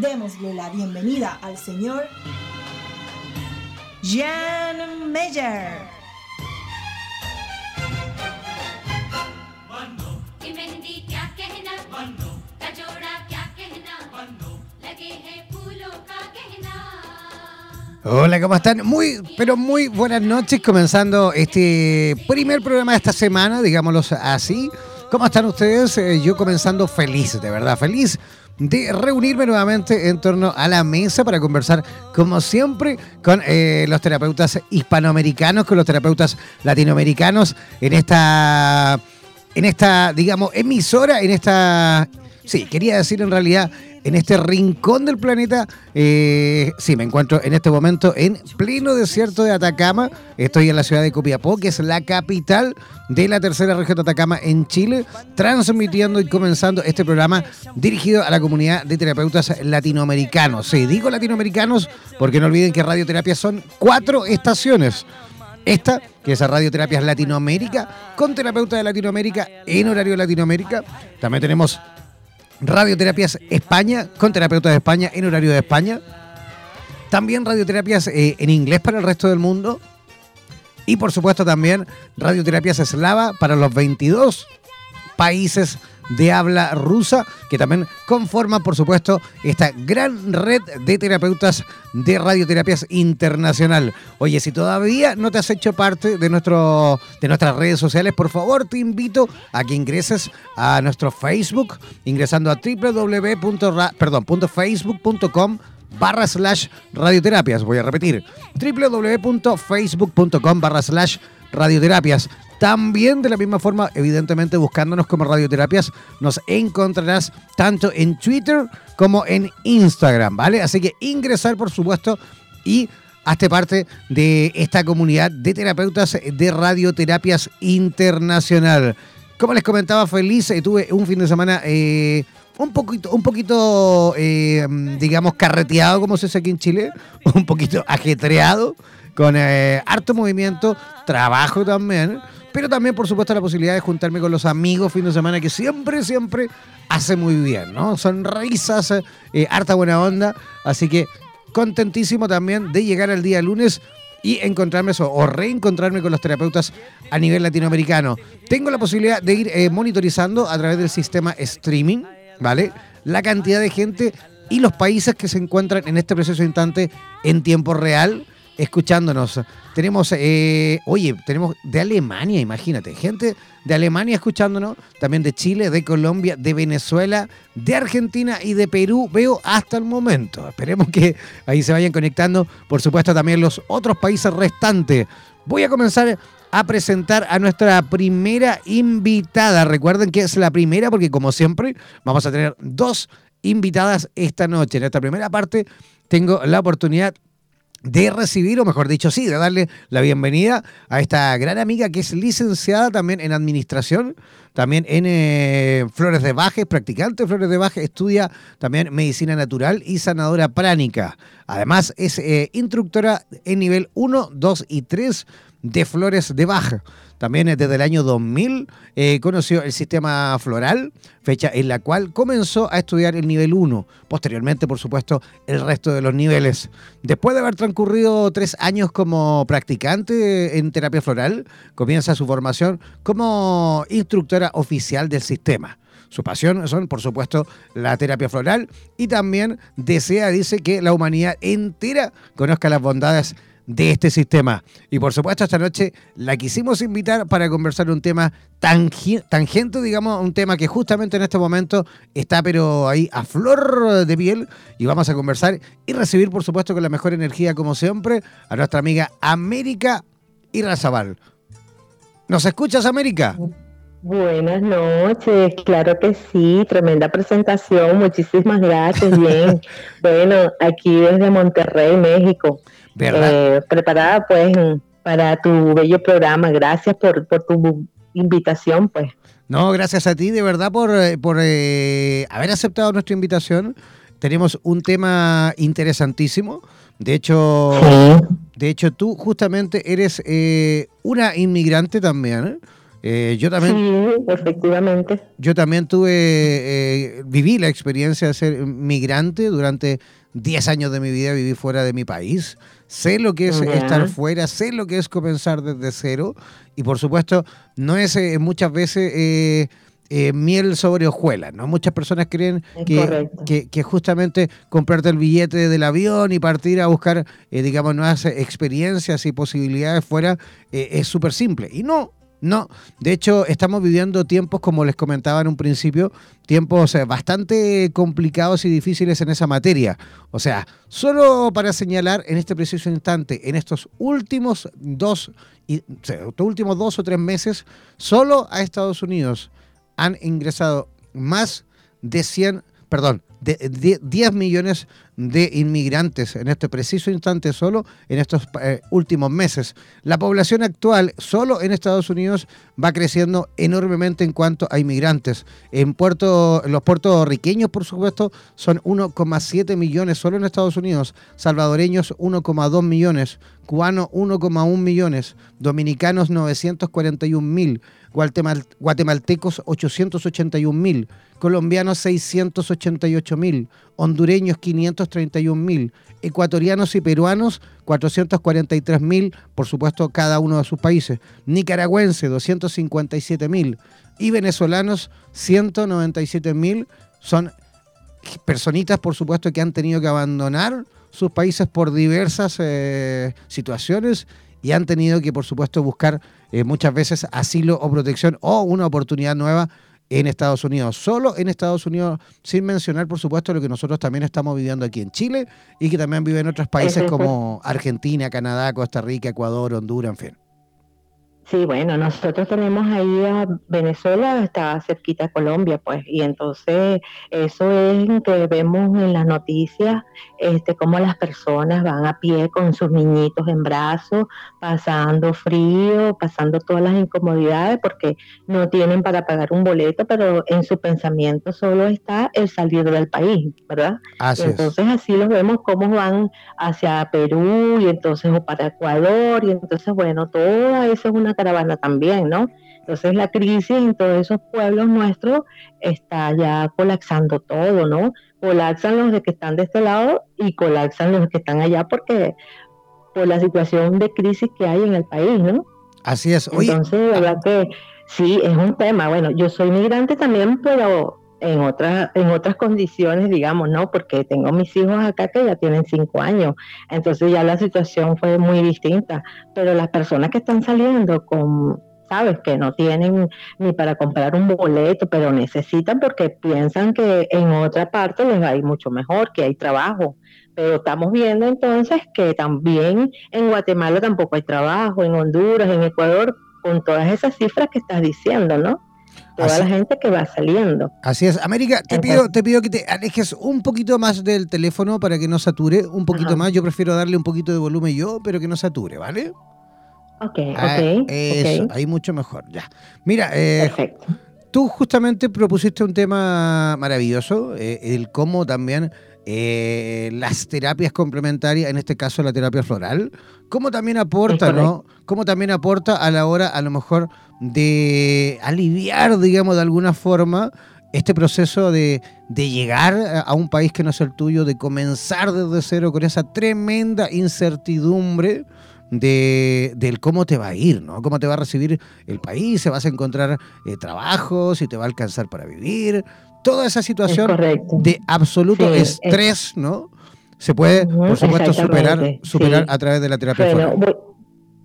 Démosle la bienvenida al señor Jan Meyer. Hola, ¿cómo están? Muy, pero muy buenas noches, comenzando este primer programa de esta semana, digámoslo así. ¿Cómo están ustedes? Eh, yo comenzando feliz, de verdad, feliz de reunirme nuevamente en torno a la mesa para conversar, como siempre, con eh, los terapeutas hispanoamericanos, con los terapeutas latinoamericanos en esta, en esta, digamos, emisora, en esta, sí, quería decir en realidad en este rincón del planeta. Eh, sí, me encuentro en este momento en pleno desierto de Atacama. Estoy en la ciudad de Copiapó, que es la capital de la tercera región de Atacama en Chile, transmitiendo y comenzando este programa dirigido a la comunidad de terapeutas latinoamericanos. Sí, digo latinoamericanos porque no olviden que radioterapia son cuatro estaciones. Esta, que es Radioterapias Latinoamérica, con terapeutas de Latinoamérica en horario Latinoamérica. También tenemos Radioterapias España, con terapeutas de España en horario de España. También radioterapias eh, en inglés para el resto del mundo. Y por supuesto también radioterapias eslava para los 22 países de habla rusa, que también conforman, por supuesto, esta gran red de terapeutas de radioterapias internacional. Oye, si todavía no te has hecho parte de, nuestro, de nuestras redes sociales, por favor te invito a que ingreses a nuestro Facebook, ingresando a www.facebook.com barra slash radioterapias. Voy a repetir, www.facebook.com barra slash radioterapias. También de la misma forma, evidentemente buscándonos como radioterapias, nos encontrarás tanto en Twitter como en Instagram, ¿vale? Así que ingresar, por supuesto, y hazte parte de esta comunidad de terapeutas de radioterapias internacional. Como les comentaba, feliz, eh, tuve un fin de semana eh, un poquito, un poquito eh, digamos, carreteado, como se dice aquí en Chile, un poquito ajetreado, con harto movimiento, trabajo también pero también, por supuesto, la posibilidad de juntarme con los amigos fin de semana, que siempre, siempre hace muy bien, ¿no? Son risas, eh, harta buena onda, así que contentísimo también de llegar al día lunes y encontrarme eso, o reencontrarme con los terapeutas a nivel latinoamericano. Tengo la posibilidad de ir eh, monitorizando a través del sistema streaming, ¿vale? La cantidad de gente y los países que se encuentran en este preciso instante en tiempo real escuchándonos. Tenemos, eh, oye, tenemos de Alemania, imagínate, gente de Alemania escuchándonos, también de Chile, de Colombia, de Venezuela, de Argentina y de Perú, veo hasta el momento. Esperemos que ahí se vayan conectando, por supuesto, también los otros países restantes. Voy a comenzar a presentar a nuestra primera invitada. Recuerden que es la primera porque como siempre vamos a tener dos invitadas esta noche. En esta primera parte tengo la oportunidad de recibir, o mejor dicho, sí, de darle la bienvenida a esta gran amiga que es licenciada también en administración, también en eh, Flores de Baje, practicante de Flores de Baje, estudia también medicina natural y sanadora pránica. Además, es eh, instructora en nivel 1, 2 y 3 de Flores de Baja. También desde el año 2000 eh, conoció el sistema floral, fecha en la cual comenzó a estudiar el nivel 1. Posteriormente, por supuesto, el resto de los niveles. Después de haber transcurrido tres años como practicante en terapia floral, comienza su formación como instructora oficial del sistema. Su pasión son, por supuesto, la terapia floral y también desea, dice, que la humanidad entera conozca las bondades de este sistema. Y por supuesto, esta noche la quisimos invitar para conversar un tema tangente, digamos, un tema que justamente en este momento está pero ahí a flor de piel y vamos a conversar y recibir, por supuesto, con la mejor energía, como siempre, a nuestra amiga América Irrazabal. ¿Nos escuchas, América? Buenas noches, claro que sí, tremenda presentación, muchísimas gracias, bien. bueno, aquí desde Monterrey, México. Eh, preparada pues para tu bello programa. Gracias por, tu invitación, pues. No, gracias a ti de verdad por, eh, por eh, haber aceptado nuestra invitación. Tenemos un tema interesantísimo. De hecho, de hecho tú justamente eres una inmigrante también. yo también. Sí, efectivamente. Yo también tuve, viví la experiencia de ser migrante durante 10 años de mi vida, viví fuera de mi país sé lo que es estar fuera, sé lo que es comenzar desde cero y por supuesto no es eh, muchas veces eh, eh, miel sobre hojuelas, ¿no? Muchas personas creen que, que, justamente comprarte el billete del avión y partir a buscar, digamos, nuevas experiencias y posibilidades fuera es súper simple. Y no, no, de hecho estamos viviendo tiempos, como les comentaba en un principio, tiempos bastante complicados y difíciles en esa materia. O sea, solo para señalar en este preciso instante, en estos últimos dos, y, últimos dos o tres meses, solo a Estados Unidos han ingresado más de 100, perdón, de 10 millones de inmigrantes en este preciso instante solo en estos eh, últimos meses. La población actual solo en Estados Unidos va creciendo enormemente en cuanto a inmigrantes. En Puerto, los puertorriqueños, por supuesto, son 1,7 millones solo en Estados Unidos, salvadoreños 1,2 millones, cubanos 1,1 millones, dominicanos 941 mil, guatemaltecos 881 mil, colombianos 688 mil, hondureños 531 mil, ecuatorianos y peruanos 443 mil, por supuesto cada uno de sus países, nicaragüense 257 mil. Y venezolanos 197 mil, son personitas por supuesto que han tenido que abandonar sus países por diversas eh, situaciones y han tenido que por supuesto buscar eh, muchas veces asilo o protección o una oportunidad nueva en Estados Unidos, solo en Estados Unidos, sin mencionar, por supuesto, lo que nosotros también estamos viviendo aquí en Chile y que también viven en otros países como Argentina, Canadá, Costa Rica, Ecuador, Honduras, en fin. Sí, bueno, nosotros tenemos ahí a Venezuela, está cerquita a Colombia, pues, y entonces eso es que vemos en las noticias, este, cómo las personas van a pie con sus niñitos en brazos, pasando frío, pasando todas las incomodidades, porque no tienen para pagar un boleto, pero en su pensamiento solo está el salir del país, ¿verdad? Así entonces así los vemos cómo van hacia Perú y entonces o para Ecuador, y entonces, bueno, toda eso es una caravana también, ¿no? Entonces la crisis en todos esos pueblos nuestros está ya colapsando todo, ¿no? Colapsan los de que están de este lado y colapsan los que están allá porque por la situación de crisis que hay en el país, ¿no? Así es. Entonces, de verdad que sí, es un tema. Bueno, yo soy migrante también, pero en otras en otras condiciones, digamos, ¿no? Porque tengo mis hijos acá que ya tienen cinco años, entonces ya la situación fue muy distinta. Pero las personas que están saliendo con, sabes, que no tienen ni para comprar un boleto, pero necesitan porque piensan que en otra parte les va a mucho mejor, que hay trabajo. Pero estamos viendo entonces que también en Guatemala tampoco hay trabajo, en Honduras, en Ecuador, con todas esas cifras que estás diciendo, ¿no? Toda la gente que va saliendo. Así es. América, te pido, te pido que te alejes un poquito más del teléfono para que no sature, un poquito más. Yo prefiero darle un poquito de volumen yo, pero que no sature, ¿vale? Ok, ah, ok. Eso, ahí mucho mejor, ya. Mira, eh, tú justamente propusiste un tema maravilloso, eh, el cómo también eh, las terapias complementarias, en este caso la terapia floral, cómo también aporta, ¿no? Cómo también aporta a la hora, a lo mejor, de aliviar, digamos, de alguna forma, este proceso de, llegar a un país que no es el tuyo, de comenzar desde cero con esa tremenda incertidumbre de, del cómo te va a ir, ¿no? Cómo te va a recibir el país, se vas a encontrar eh, trabajo, si te va a alcanzar para vivir, toda esa situación de absoluto estrés, ¿no? Se puede, por supuesto, superar, superar a través de la terapia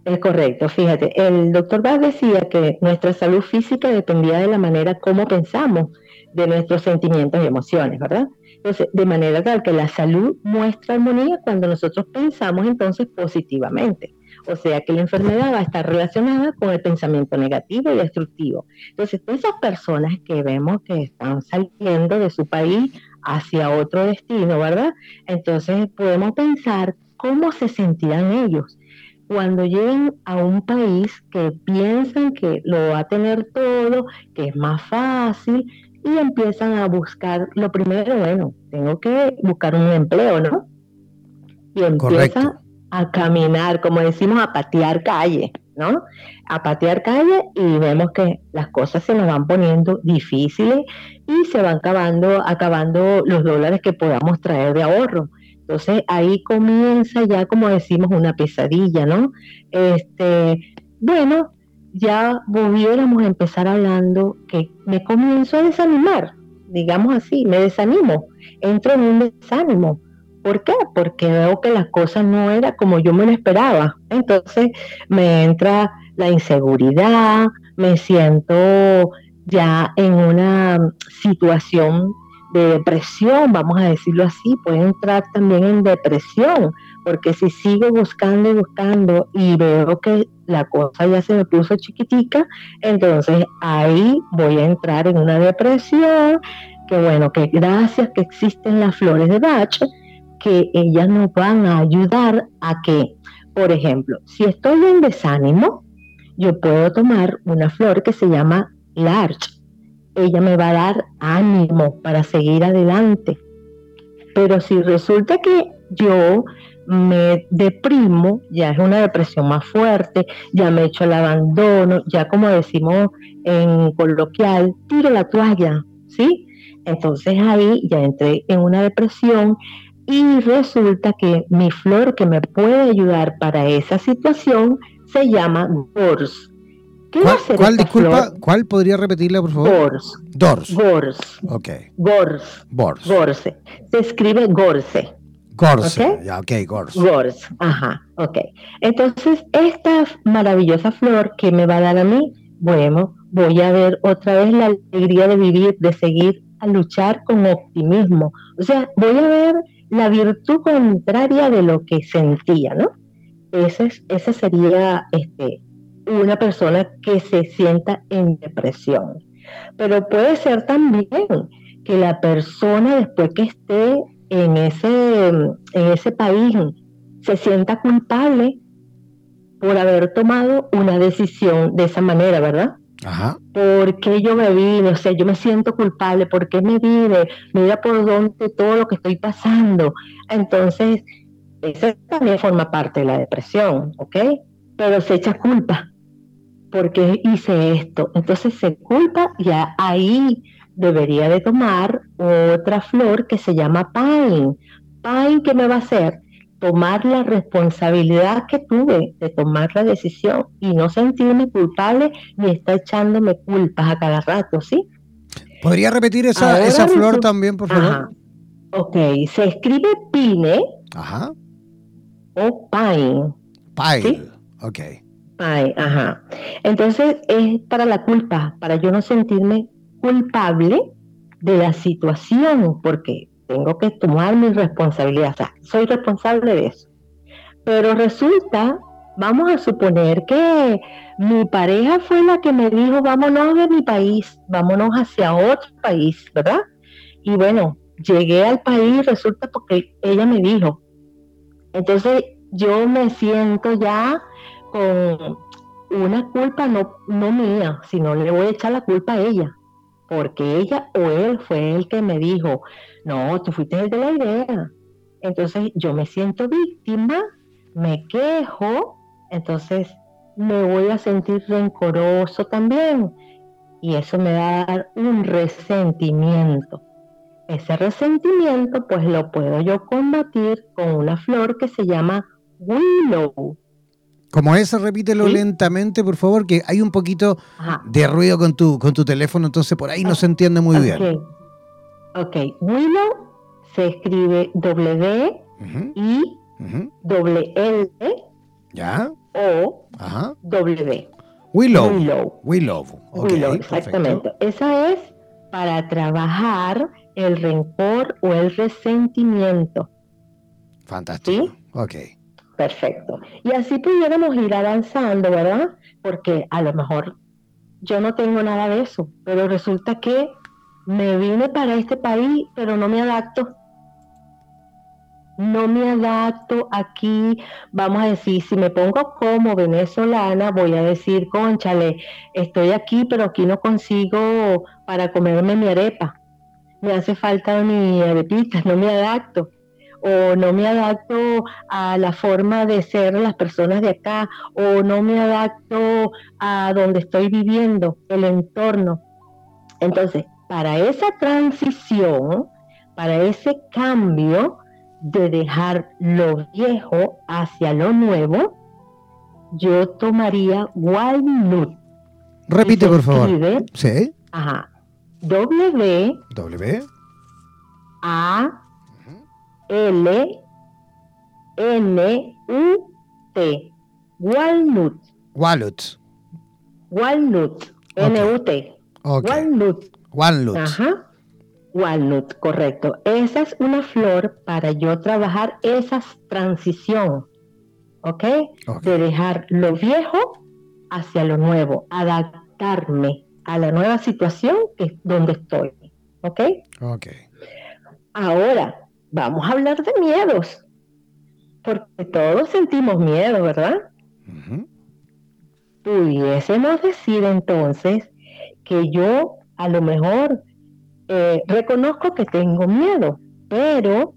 Es correcto, fíjate, el doctor Bach decía que nuestra salud física dependía de la manera como pensamos, de nuestros sentimientos y emociones, ¿verdad? Entonces, de manera tal que la salud muestra armonía cuando nosotros pensamos entonces positivamente. O sea que la enfermedad va a estar relacionada con el pensamiento negativo y destructivo. Entonces, esas personas que vemos que están saliendo de su país hacia otro destino, ¿verdad? Entonces podemos pensar cómo se sentirán ellos cuando lleguen a un país que piensan que lo va a tener todo, que es más fácil, y empiezan a buscar, lo primero, bueno, tengo que buscar un empleo, ¿no? Y empiezan a caminar, como decimos, a patear calle, ¿no? A patear calle y vemos que las cosas se nos van poniendo difíciles y se van acabando, acabando los dólares que podamos traer de ahorro. Entonces ahí comienza ya, como decimos, una pesadilla, ¿no? Este, bueno, ya volviéramos a empezar hablando que me comienzo a desanimar, digamos así, me desanimo, entro en un desánimo ¿Por qué? Porque veo que las cosas no eran como yo me lo esperaba. Entonces me entra la inseguridad, me siento ya en una situación de depresión, vamos a decirlo así, puede entrar también en depresión, porque si sigo buscando y buscando y veo que la cosa ya se me puso chiquitica, entonces ahí voy a entrar en una depresión, que bueno, que gracias que existen las flores de Bach, que ellas nos van a ayudar a que, por ejemplo, si estoy en desánimo, yo puedo tomar una flor que se llama larch. Ella me va a dar ánimo para seguir adelante. Pero si resulta que yo me deprimo, ya es una depresión más fuerte, ya me echo el abandono, ya como decimos en coloquial, tiro la toalla, ¿sí? Entonces ahí ya entré en una depresión y resulta que mi flor que me puede ayudar para esa situación se llama Gors. ¿Cuál, disculpa, cuál podría repetirla, por favor? Gors. Dors. Gors. Ok. Gors. Gors. Gorse. Se escribe Gorse. Gorse. Ya, ok, Gors. Gors. Ajá, ok. Entonces, esta maravillosa flor que me va a dar a mí, bueno, voy a ver otra vez la alegría de vivir, de seguir a luchar con optimismo. O sea, voy a ver la virtud contraria de lo que sentía, ¿no? Esa, esa sería este, una persona que se sienta en depresión. Pero puede ser también que la persona después que esté en ese, en ese país se sienta culpable por haber tomado una decisión de esa manera, ¿verdad? Ajá. ¿Por qué yo me vine? O sea, yo me siento culpable. ¿Por qué me vine? Mira por dónde todo lo que estoy pasando. Entonces, eso también forma parte de la depresión, ¿ok? Pero se echa culpa. ¿Por qué hice esto? Entonces se culpa y ahí debería de tomar otra flor que se llama Pine. Pine, ¿qué me va a hacer? Tomar la responsabilidad que tuve de tomar la decisión y no sentirme culpable ni estar echándome culpas a cada rato, ¿sí? ¿Podría repetir esa, esa flor también, por favor? Ajá. Ok, se escribe pine ajá. o pine. Pine, ¿sí? ok. Pine, ajá. Entonces es para la culpa, para yo no sentirme culpable de la situación, porque tengo que tomar mi responsabilidad, o sea, soy responsable de eso. Pero resulta, vamos a suponer que mi pareja fue la que me dijo, vámonos de mi país, vámonos hacia otro país, ¿verdad? Y bueno, llegué al país, resulta porque ella me dijo. Entonces yo me siento ya con una culpa no, no mía, sino le voy a echar la culpa a ella, porque ella o él fue el que me dijo, no, tú fuiste el de la idea. Entonces yo me siento víctima, me quejo, entonces me voy a sentir rencoroso también. Y eso me va a dar un resentimiento. Ese resentimiento pues lo puedo yo combatir con una flor que se llama willow. Como esa, repítelo lentamente, por favor, que hay un poquito de ruido con tu, con tu teléfono, entonces por ahí no se entiende muy bien. Ok, willow se escribe W, I, L, ¿Ya? O, W. Willow. Willow. Willow. Willow, exactamente. Esa es para trabajar el rencor o el resentimiento. Fantástico. ¿Sí? Ok. Perfecto. Y así pudiéramos ir avanzando, ¿verdad? Porque a lo mejor yo no tengo nada de eso, pero resulta que me vine para este país, pero no me adapto. No me adapto aquí, vamos a decir, si me pongo como venezolana, voy a decir, conchale, estoy aquí, pero aquí no consigo para comerme mi arepa. Me hace falta mi arepita, no me adapto o no me adapto a la forma de ser las personas de acá, o no me adapto a donde estoy viviendo, el entorno. Entonces, para esa transición, para ese cambio de dejar lo viejo hacia lo nuevo, yo tomaría walnut. Repite, por favor. Sí. Ajá. W. W. A. L N U T. Walnut. Walnut. Walnut. N U T. Walnut. Walnut. Ajá. Walnut, correcto. Esa es una flor para yo trabajar esa transición, ¿ok? De dejar lo viejo hacia lo nuevo, adaptarme a la nueva situación que es donde estoy, ¿ok? Ok. Ahora, vamos a hablar de miedos, porque todos sentimos miedo, ¿verdad? Pudiésemos decir entonces que yo a lo mejor eh, reconozco que tengo miedo, pero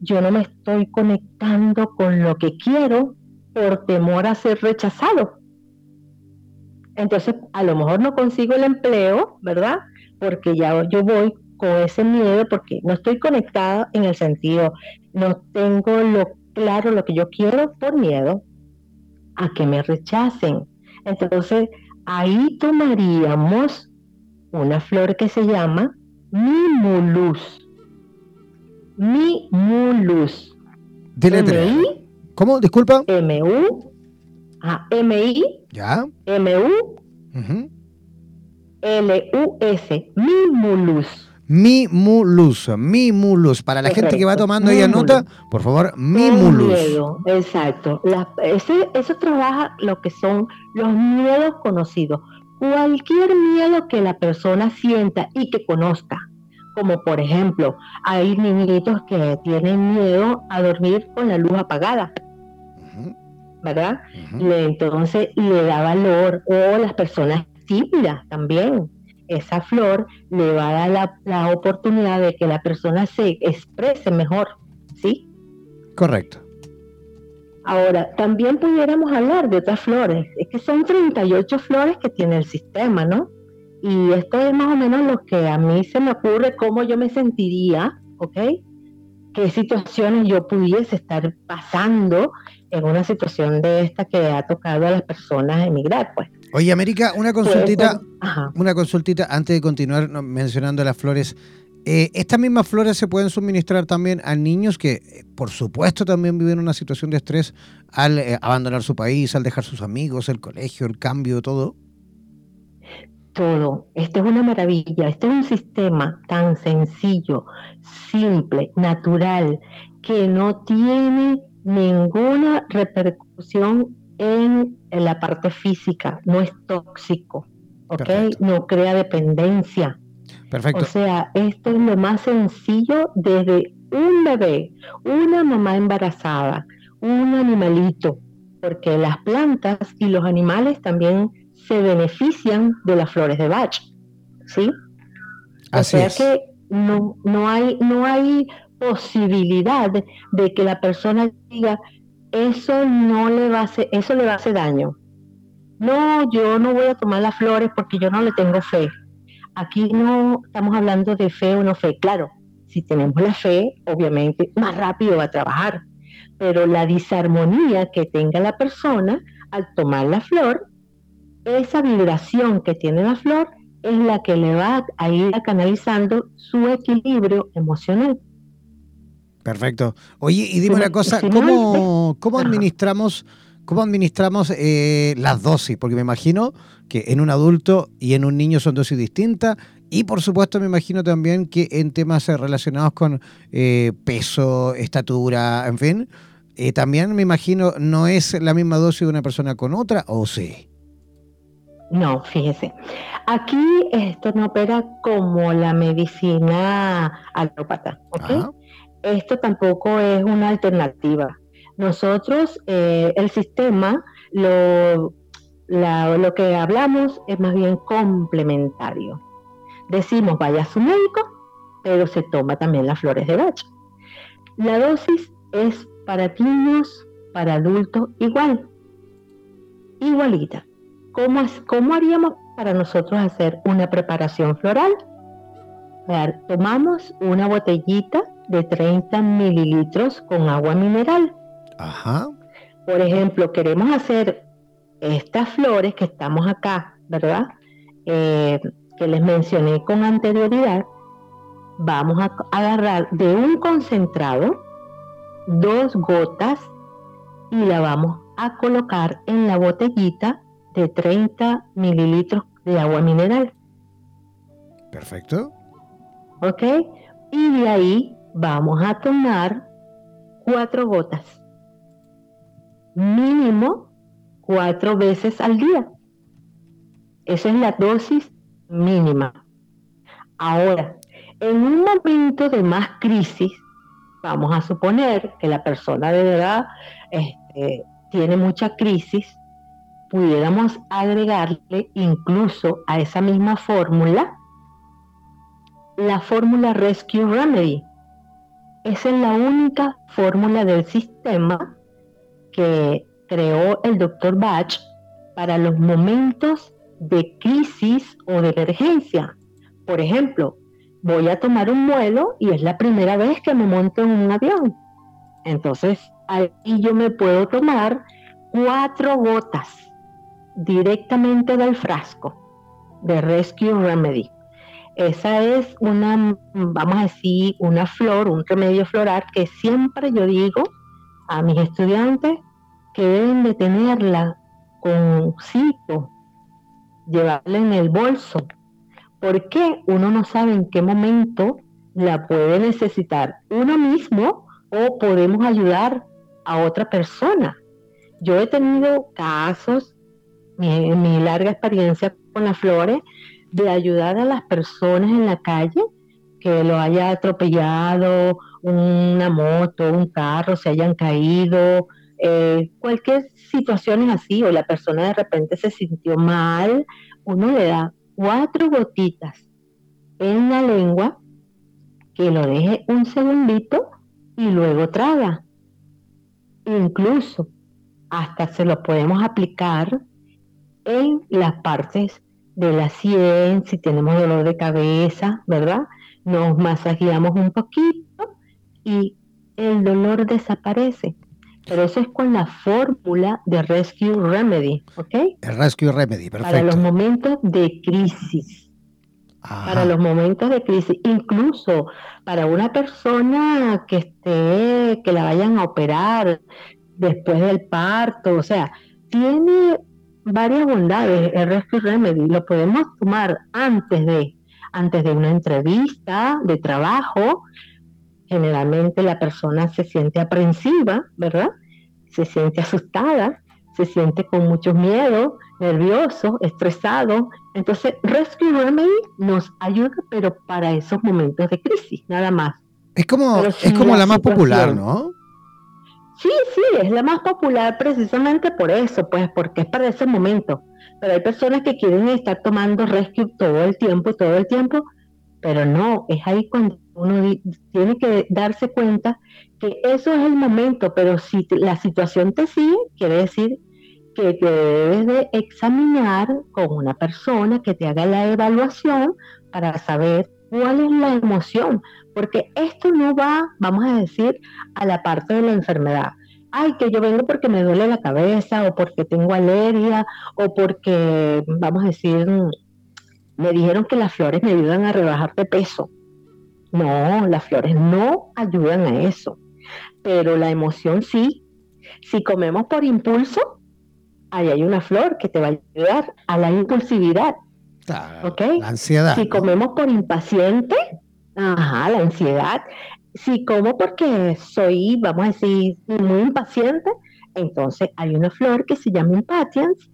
yo no me estoy conectando con lo que quiero por temor a ser rechazado. Entonces, a lo mejor no consigo el empleo, ¿verdad? Porque ya yo voy con ese miedo porque no estoy conectada en el sentido, no tengo lo claro lo que yo quiero por miedo a que me rechacen. Entonces, ahí tomaríamos una flor que se llama Mimulus. Mimulus. M-I. ¿Cómo? Disculpa. M-U. Ah, M-I. Ya. M-U. L-U-S. Mimulus. Mimulus, Mimulus. Para la gente que va tomando ahí nota, por favor, Mimulus. Miedo, exacto. eso trabaja lo que son los miedos conocidos. Cualquier miedo que la persona sienta y que conozca. Como por ejemplo, hay niñitos que tienen miedo a dormir con la luz apagada. ¿Verdad? entonces le da valor. O las personas tímidas también esa flor le va a dar la, oportunidad de que la persona se exprese mejor, ¿sí? Correcto. Ahora, también pudiéramos hablar de otras flores. Es que son 38 flores que tiene el sistema, ¿no? Y esto es más o menos lo que a mí se me ocurre, cómo yo me sentiría, ¿ok? Qué situaciones yo pudiese estar pasando en una situación de esta que ha tocado a las personas emigrar, pues. Oye, América, una consultita, una consultita antes de continuar mencionando las flores. Eh, ¿Estas mismas flores se pueden suministrar también a niños que, eh, por supuesto, también viven una situación de estrés al eh, abandonar su país, al dejar sus amigos, el colegio, el cambio, todo? Todo. Esto es una maravilla. Este es un sistema tan sencillo, simple, natural, que no tiene ninguna repercusión en, la parte física, no es tóxico, ¿ok? No crea dependencia. Perfecto. O sea, esto es lo más sencillo desde un bebé, una mamá embarazada, un animalito, porque las plantas y los animales también se benefician de las flores de Bach, ¿sí? o sea que no, no, hay, no hay posibilidad de que la persona diga, eso no le va a hacer, eso le va a hacer daño. No, yo no voy a tomar las flores porque yo no le tengo fe. Aquí no estamos hablando de fe o no fe. Claro, si tenemos la fe, obviamente más rápido va a trabajar. Pero la disarmonía que tenga la persona al tomar la flor, esa vibración que tiene la flor es la que le va a ir canalizando su equilibrio emocional. Perfecto. Oye, y dime una cosa, ¿cómo, cómo administramos, cómo administramos eh, las dosis? Porque me imagino que en un adulto y en un niño son dosis distintas. Y por supuesto me imagino también que en temas relacionados con eh, peso, estatura, en fin, eh, también me imagino no es la misma dosis de una persona con otra, ¿o sí? No, fíjese. Aquí esto no opera como la medicina alópata, ¿ok? Esto tampoco es una alternativa. Nosotros, eh, el sistema, lo, lo que hablamos es más bien complementario. Decimos, vaya a su médico, pero se toma también las flores de Bach. La dosis es para niños, para adultos, igual, igualita. ¿Cómo, ¿Cómo haríamos para nosotros hacer una preparación floral? tomamos una botellita de 30 mililitros con agua mineral. Ajá. Por ejemplo, queremos hacer estas flores que estamos acá, ¿verdad? Eh, que les mencioné con anterioridad. Vamos a agarrar de un concentrado dos gotas y la vamos a colocar en la botellita de 30 mililitros de agua mineral. Perfecto. ¿Ok? Y de ahí vamos a tomar cuatro gotas. Mínimo cuatro veces al día. Esa es la dosis mínima. Ahora, en un momento de más crisis, vamos a suponer que la persona de verdad este, tiene mucha crisis, pudiéramos agregarle incluso a esa misma fórmula la fórmula Rescue Remedy. Esa es la única fórmula del sistema que creó el doctor Bach para los momentos de crisis o de emergencia. Por ejemplo, voy a tomar un vuelo y es la primera vez que me monto en un avión. Entonces, ahí yo me puedo tomar cuatro gotas directamente del frasco de Rescue Remedy. Esa es una, vamos a decir, una flor, un remedio floral que siempre yo digo a mis estudiantes que deben de tenerla con cito, llevarla en el bolso, porque uno no sabe en qué momento la puede necesitar uno mismo o podemos ayudar a otra persona. Yo he tenido casos, en mi larga experiencia con las flores, de ayudar a las personas en la calle que lo haya atropellado una moto, un carro, se hayan caído, eh, cualquier situación así, o la persona de repente se sintió mal, uno le da cuatro gotitas en la lengua, que lo deje un segundito y luego traga. Incluso hasta se lo podemos aplicar en las partes de la sien, si tenemos dolor de cabeza, ¿verdad? Nos masajeamos un poquito y el dolor desaparece. Pero eso es con la fórmula de Rescue Remedy, ¿ok? El Rescue Remedy, perfecto. Para los momentos de crisis. Para los momentos de crisis. Incluso para una persona que esté, que la vayan a operar después del parto, o sea, tiene varias bondades el Rescue Remedy. Lo podemos tomar antes de, antes de una entrevista de trabajo. Generalmente la persona se siente aprensiva, ¿verdad? Se siente asustada, se siente con mucho miedo, nervioso, estresado. Entonces, Rescue Remedy nos ayuda, pero para esos momentos de crisis, nada más. Es como, es como la, más popular, ¿no? Sí, sí, es la más popular precisamente por eso, pues porque es para ese momento. Pero hay personas que quieren estar tomando Rescue todo el tiempo, todo el tiempo, pero no, es ahí cuando uno tiene que darse cuenta que eso es el momento, pero si la situación te sigue, quiere decir que te debes de examinar con una persona que te haga la evaluación para saber cuál es la emoción, porque esto no va, vamos a decir, a la parte de la enfermedad. Ay, que yo vengo porque me duele la cabeza o porque tengo alergia o porque, vamos a decir, me dijeron que las flores me ayudan a rebajar de peso. No, las flores no ayudan a eso, pero la emoción sí. Si comemos por impulso, ahí hay una flor que te va a ayudar a la impulsividad. ¿Ok? La ansiedad. Si comemos por impaciente, ajá, la ansiedad. Si como porque soy, vamos a decir, muy impaciente, entonces hay una flor que se llama impatience,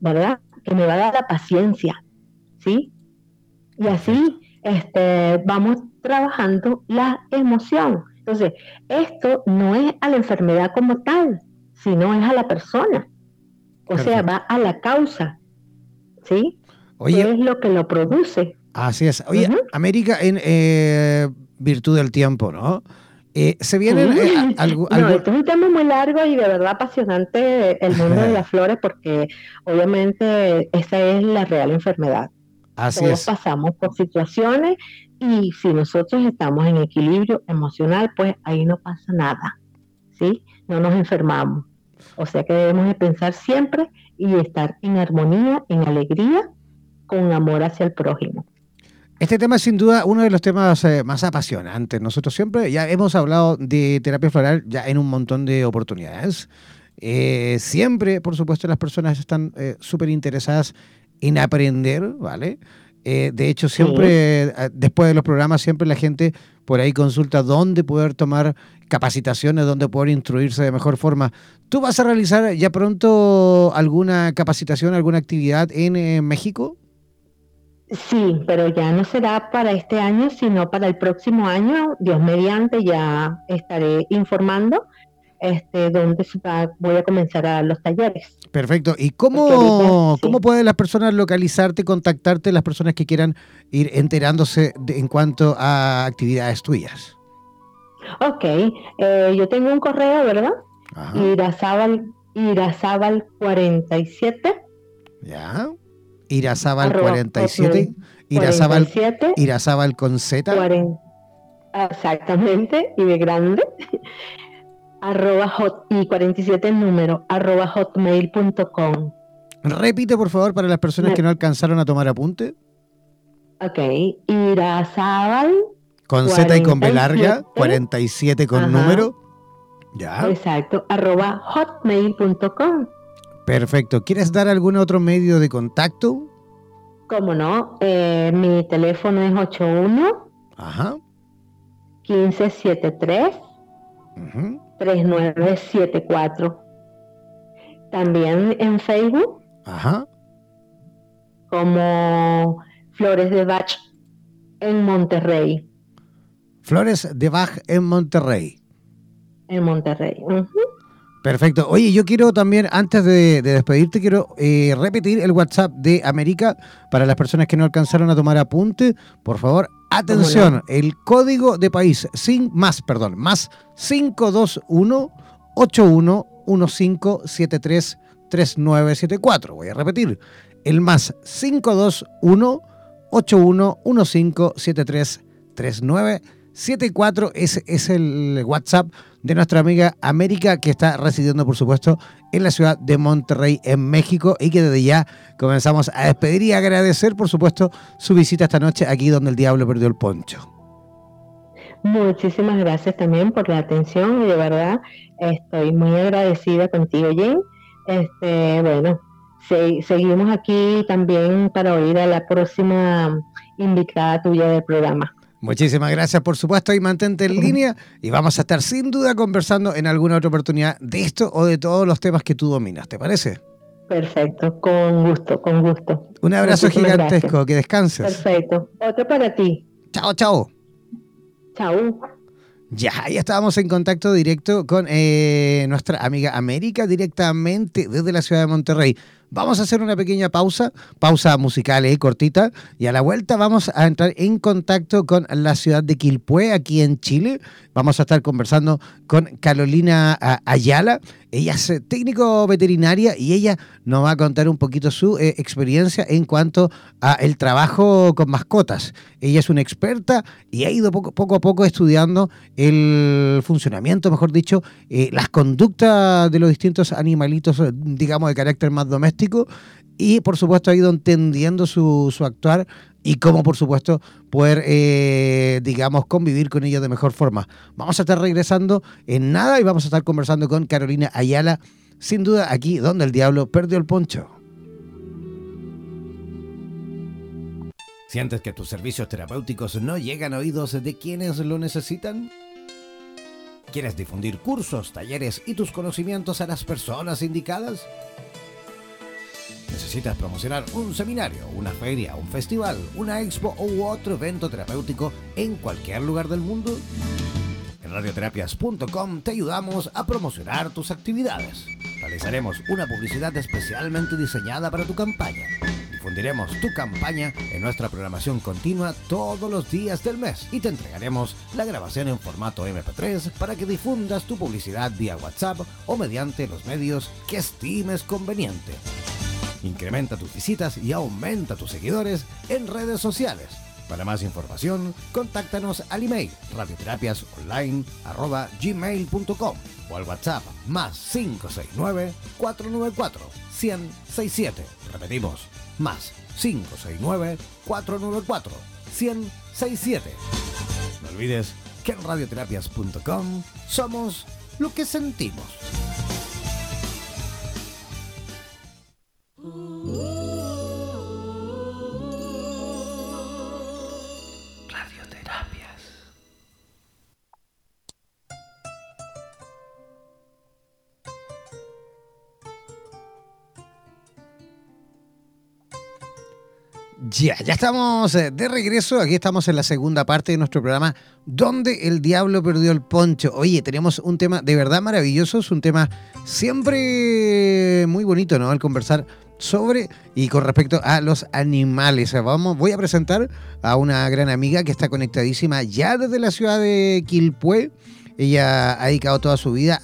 ¿verdad? Que me va a dar la paciencia, ¿sí? Y así este, vamos trabajando la emoción. Entonces, esto no es a la enfermedad como tal, sino es a la persona. O sea, va a la causa. ¿Sí? Oye, ¿Qué es lo que lo produce? Así es. Oye, América, en eh, virtud del tiempo, ¿no? Eh, se viene eh, algo, No, esto es un tema muy largo y de verdad apasionante el mundo de las flores porque obviamente esa es la real enfermedad. Así Todos pasamos por situaciones y si nosotros estamos en equilibrio emocional, pues ahí no pasa nada, ¿sí? No nos enfermamos. O sea que debemos de pensar siempre y estar en armonía, en alegría, con amor hacia el prójimo. Este tema es sin duda uno de los temas eh, más apasionantes. Nosotros siempre ya hemos hablado de terapia floral ya en un montón de oportunidades. Eh, siempre, por supuesto, las personas están eh, súper interesadas en aprender, ¿vale? Eh, de hecho, siempre, eh, después de los programas, siempre la gente por ahí consulta dónde poder tomar capacitaciones, dónde poder instruirse de mejor forma. ¿Tú vas a realizar ya pronto alguna capacitación, alguna actividad en México? Sí, pero ya no será para este año, sino para el próximo año. Dios mediante, ya estaré informando este, donde voy a comenzar a dar los talleres. Perfecto. ¿Y cómo, cómo pueden las personas localizarte, contactarte, las personas que quieran ir enterándose en cuanto a actividades tuyas? Ok, eh, yo tengo un correo, ¿verdad? Irazábal, Irazábal47. Ya. Irazábal47. Irazábal, Irazábal con Z. exactamente, y de grande arroba hot, y 47 el número, arroba hotmail.com. Repite, por favor, para las personas que no alcanzaron a tomar apunte. Ok, Irazábal. Con Z y con B larga, 47 con número. Ya. Exacto, arroba hotmail.com. Perfecto. ¿Quieres dar algún otro medio de contacto? Cómo no, eh, mi teléfono es 81 Ajá. 1573 Ajá. 3974. También en Facebook. Ajá. Como Flores de Bach en Monterrey. Flores de Bach en Monterrey. En Monterrey. Perfecto. Oye, yo quiero también, antes de, despedirte, quiero eh, repetir el WhatsApp de América para las personas que no alcanzaron a tomar apunte. Por favor, Atención, el código de país, sin más, perdón, más 521 811573 3974. Voy a repetir, el más 521 811573 3974 ese es el WhatsApp de nuestra amiga América, que está residiendo, por supuesto, en la ciudad de Monterrey, en México, y que desde ya comenzamos a despedir y agradecer, por supuesto, su visita esta noche aquí donde el diablo perdió el poncho. Muchísimas gracias también por la atención y de verdad estoy muy agradecida contigo, Jen. Este, bueno, seguimos aquí también para oír a la próxima invitada tuya del programa. Muchísimas gracias, por supuesto, y mantente en línea y vamos a estar sin duda conversando en alguna otra oportunidad de esto o de todos los temas que tú dominas, ¿te parece? Perfecto, con gusto, con gusto. Un abrazo gigantesco, que descanses. Perfecto, otro para ti. Chao, chao. Chao. Ya, ya estábamos en contacto directo con eh, nuestra amiga América directamente desde la ciudad de Monterrey. Vamos a hacer una pequeña pausa, pausa musical eh, cortita, y a la vuelta vamos a entrar en contacto con la ciudad de Quilpué, aquí en Chile. Vamos a estar conversando con Carolina ah, Ayala. Ella es eh, técnico veterinaria y ella nos va a contar un poquito su eh, experiencia en cuanto a trabajo con mascotas. Ella es una experta y ha ido poco, poco a poco estudiando el funcionamiento, mejor dicho, las conductas de los distintos animalitos, digamos, de carácter más doméstico y por supuesto ha ido entendiendo su, actuar y cómo por supuesto poder, eh, digamos, convivir con ellos de mejor forma. Vamos a estar regresando en nada y vamos a estar conversando con Carolina Ayala, sin duda aquí donde el diablo perdió el poncho. ¿Sientes que tus servicios terapéuticos no llegan a oídos de quienes lo necesitan? ¿Quieres difundir cursos, talleres y tus conocimientos a las personas indicadas? ¿Necesitas promocionar un seminario, una feria, un festival, una expo u otro evento terapéutico en cualquier lugar del mundo? En radioterapias.com te ayudamos a promocionar tus actividades. Realizaremos una publicidad especialmente diseñada para tu campaña. Difundiremos tu campaña en nuestra programación continua todos los días del mes y te entregaremos la grabación en formato MP3 para que difundas tu publicidad vía WhatsApp o mediante los medios que estimes conveniente. Incrementa tus visitas y aumenta tus seguidores en redes sociales. Para más información, contáctanos al email radioterapiasonline.gmail.com o al WhatsApp más 569-494-1067. Repetimos, más 569-494-1067. No olvides que en radioterapias.com somos lo que sentimos. Ya, ya estamos eh, de regreso. Aquí estamos en la segunda parte de nuestro programa, donde el diablo perdió el poncho. Oye, tenemos un tema de verdad maravilloso, es un tema siempre muy bonito, ¿no? Al conversar sobre y con respecto a los animales. Vamos, voy a presentar a una gran amiga que está conectadísima ya desde la ciudad de Quilpué. Ella ha dedicado toda su vida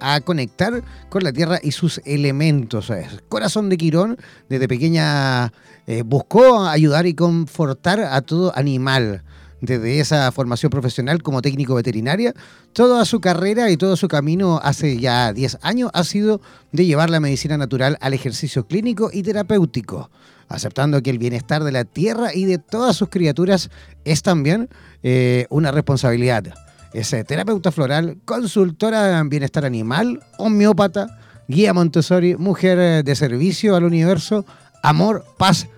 a, conectar con la tierra y sus elementos. Corazón de Quirón, desde pequeña eh, buscó ayudar y confortar a todo animal. Desde esa formación profesional como técnico veterinaria, toda su carrera y todo su camino hace ya 10 años ha sido de llevar la medicina natural al ejercicio clínico y terapéutico, aceptando que el bienestar de la tierra y de todas sus criaturas es también eh, una responsabilidad es terapeuta floral, consultora en bienestar animal, homeópata, guía Montessori, mujer eh, de servicio al universo, amor, paz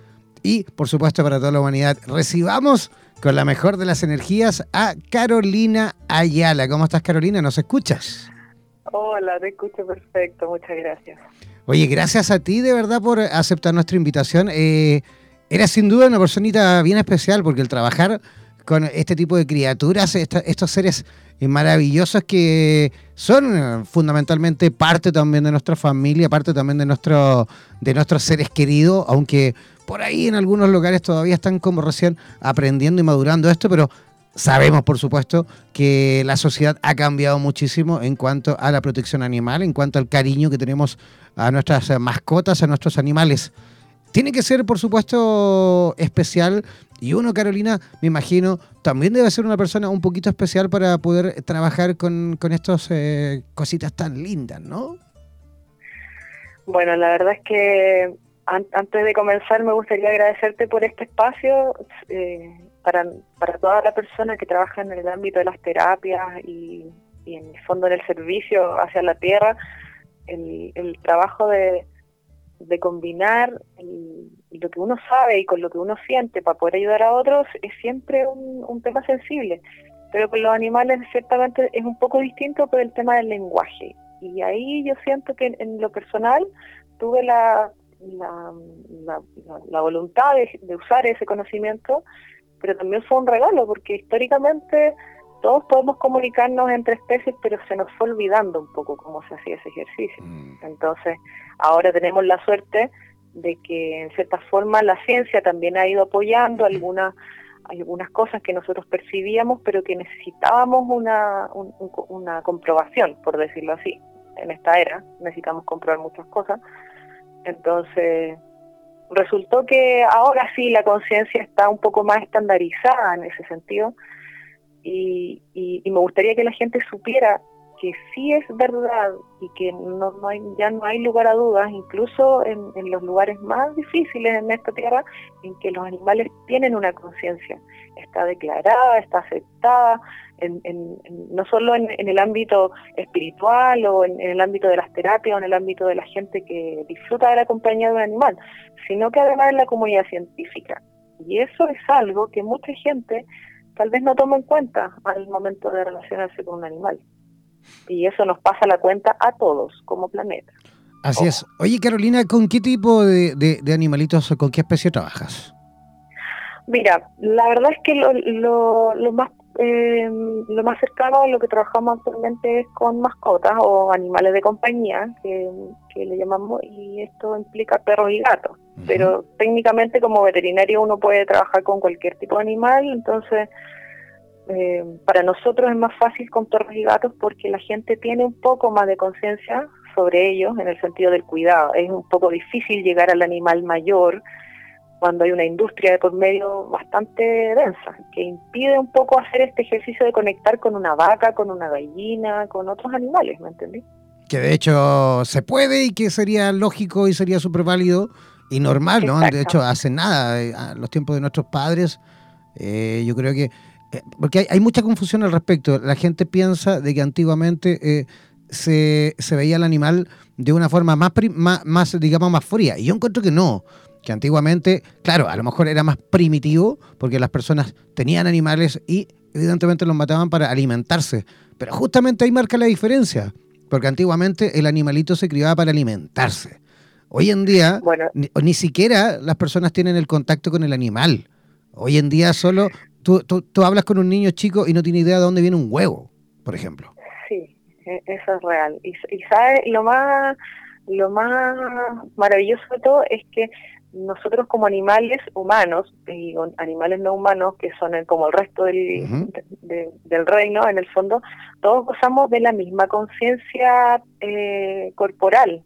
y, por supuesto, para toda la humanidad. Recibamos con la mejor de las energías a Carolina Ayala. ¿Cómo estás, Carolina? ¿Nos escuchas? Hola, te escucho perfecto. Muchas gracias. Oye, gracias a ti de verdad por aceptar nuestra invitación. Eh, eres sin duda una personita bien especial porque el trabajar con este tipo de criaturas, estos seres maravillosos que son eh, fundamentalmente parte también de nuestra familia, parte también de, nuestro, de nuestros seres queridos, aunque por ahí en algunos lugares todavía están como recién aprendiendo y madurando esto, pero sabemos por supuesto que la sociedad ha cambiado muchísimo en cuanto a la protección animal, en cuanto al cariño que tenemos a nuestras mascotas, a nuestros animales. Tiene que ser, por supuesto, especial y uno, Carolina, me imagino, también debe ser una persona un poquito especial para poder trabajar con, con estas eh, cositas tan lindas, ¿no? Bueno, la verdad es que antes de comenzar me gustaría agradecerte por este espacio eh, para, para toda la persona que trabaja en el ámbito de las terapias y, en el fondo en el servicio hacia la tierra, el, el trabajo de, de combinar lo que uno sabe y con lo que uno siente para poder ayudar a otros es siempre un, tema sensible. Pero con los animales ciertamente es un poco distinto por el tema del lenguaje. Y ahí yo siento que en, lo personal tuve la, la, voluntad de, usar ese conocimiento, pero también fue un regalo, porque históricamente todos podemos comunicarnos entre especies, pero se nos fue olvidando un poco cómo se hacía ese ejercicio. Mm. Entonces, ahora tenemos la suerte de que en cierta forma la ciencia también ha ido apoyando algunas algunas cosas que nosotros percibíamos, pero que necesitábamos una, una comprobación, por decirlo así. En esta era necesitamos comprobar muchas cosas. Entonces, resultó que ahora sí la conciencia está un poco más estandarizada en ese sentido y, y, y, me gustaría que la gente supiera que sí es verdad y que no, hay, ya no hay lugar a dudas, incluso en, los lugares más difíciles en esta tierra, en que los animales tienen una conciencia. Está declarada, está aceptada, en, no solo en, el ámbito espiritual o en, el ámbito de las terapias o en el ámbito de la gente que disfruta de la compañía de un animal, sino que además en la comunidad científica. Y eso es algo que mucha gente tal vez no toma en cuenta al momento de relacionarse con un animal. Y eso nos pasa la cuenta a todos como planeta. Así es. Oye, Carolina, ¿con qué tipo de, de, animalitos, con qué especie trabajas? Mira, la verdad es que lo, lo, lo más eh, lo más cercano a lo que trabajamos actualmente es con mascotas o animales de compañía, que, que le llamamos, y esto implica perros y gatos. Pero técnicamente como veterinario uno puede trabajar con cualquier tipo de animal, entonces eh, para nosotros es más fácil con perros y gatos porque la gente tiene un poco más de conciencia sobre ellos en el sentido del cuidado. Es un poco difícil llegar al animal mayor cuando hay una industria de por medio bastante densa, que impide un poco hacer este ejercicio de conectar con una vaca, con una gallina, con otros animales, ¿me entendí? Que de hecho se puede y que sería lógico y sería súper válido y normal, ¿no? De hecho, hace nada, eh, a los tiempos de nuestros padres, eh, yo creo que porque hay, mucha confusión al respecto. La gente piensa de que antiguamente eh, se, veía el animal de una forma más, más, digamos, más fría. Y yo encuentro que no. Que antiguamente, claro, a lo mejor era más primitivo porque las personas tenían animales y evidentemente los mataban para alimentarse. Pero justamente ahí marca la diferencia. Porque antiguamente el animalito se criaba para alimentarse. Hoy en día, ni, ni siquiera las personas tienen el contacto con el animal. Hoy en día solo Tú, tú, hablas con un niño chico y no tiene idea de dónde viene un huevo, por ejemplo. Sí, e, eso es real. Y, y sabe, lo más, lo más maravilloso de todo es que nosotros como animales humanos, y animales no humanos, que son como el resto del, del reino, en el fondo, todos gozamos de la misma conciencia eh, corporal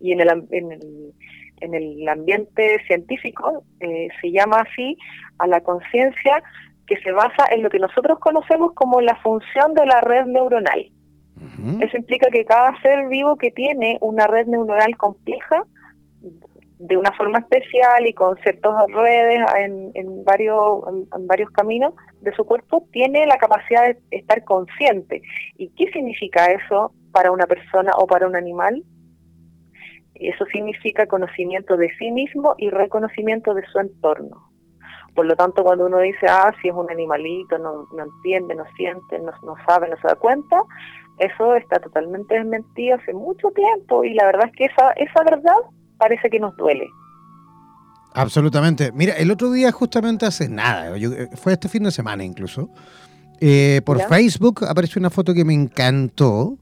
y en el, en el en el ambiente científico eh, se llama así a la conciencia que se basa en lo que nosotros conocemos como la función de la red neuronal. Eso implica que cada ser vivo que tiene una red neuronal compleja, de una forma especial y con ciertas redes en, en varios, en varios caminos de su cuerpo, tiene la capacidad de estar consciente. ¿Y qué significa eso para una persona o para un animal? Eso significa conocimiento de sí mismo y reconocimiento de su entorno. Por lo tanto, cuando uno dice, ah, si es un animalito, no, no entiende, no siente, no, no sabe, no se da cuenta, eso está totalmente desmentido hace mucho tiempo y la verdad es que esa, esa verdad parece que nos duele. Absolutamente. Mira, el otro día justamente hace nada, eh, fue este fin de semana incluso, eh, por Facebook apareció una foto que me encantó,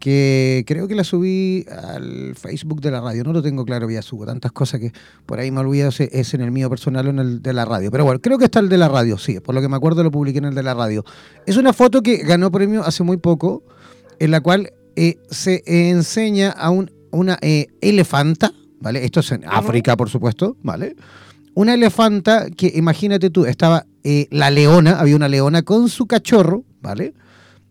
que creo que la subí al Facebook de la radio, no lo tengo claro, ya subo tantas cosas que por ahí me olvido si es en el mío personal o en el de la radio, pero bueno, creo que está el de la radio, sí, por lo que me acuerdo lo publiqué en el de la radio. Es una foto que ganó premio hace muy poco, en la cual eh, se enseña a un, una eh, elefanta, ¿vale? Esto es en África, por supuesto, ¿vale? Una elefanta que, imagínate tú, estaba eh, la leona, había una leona con su cachorro, ¿vale?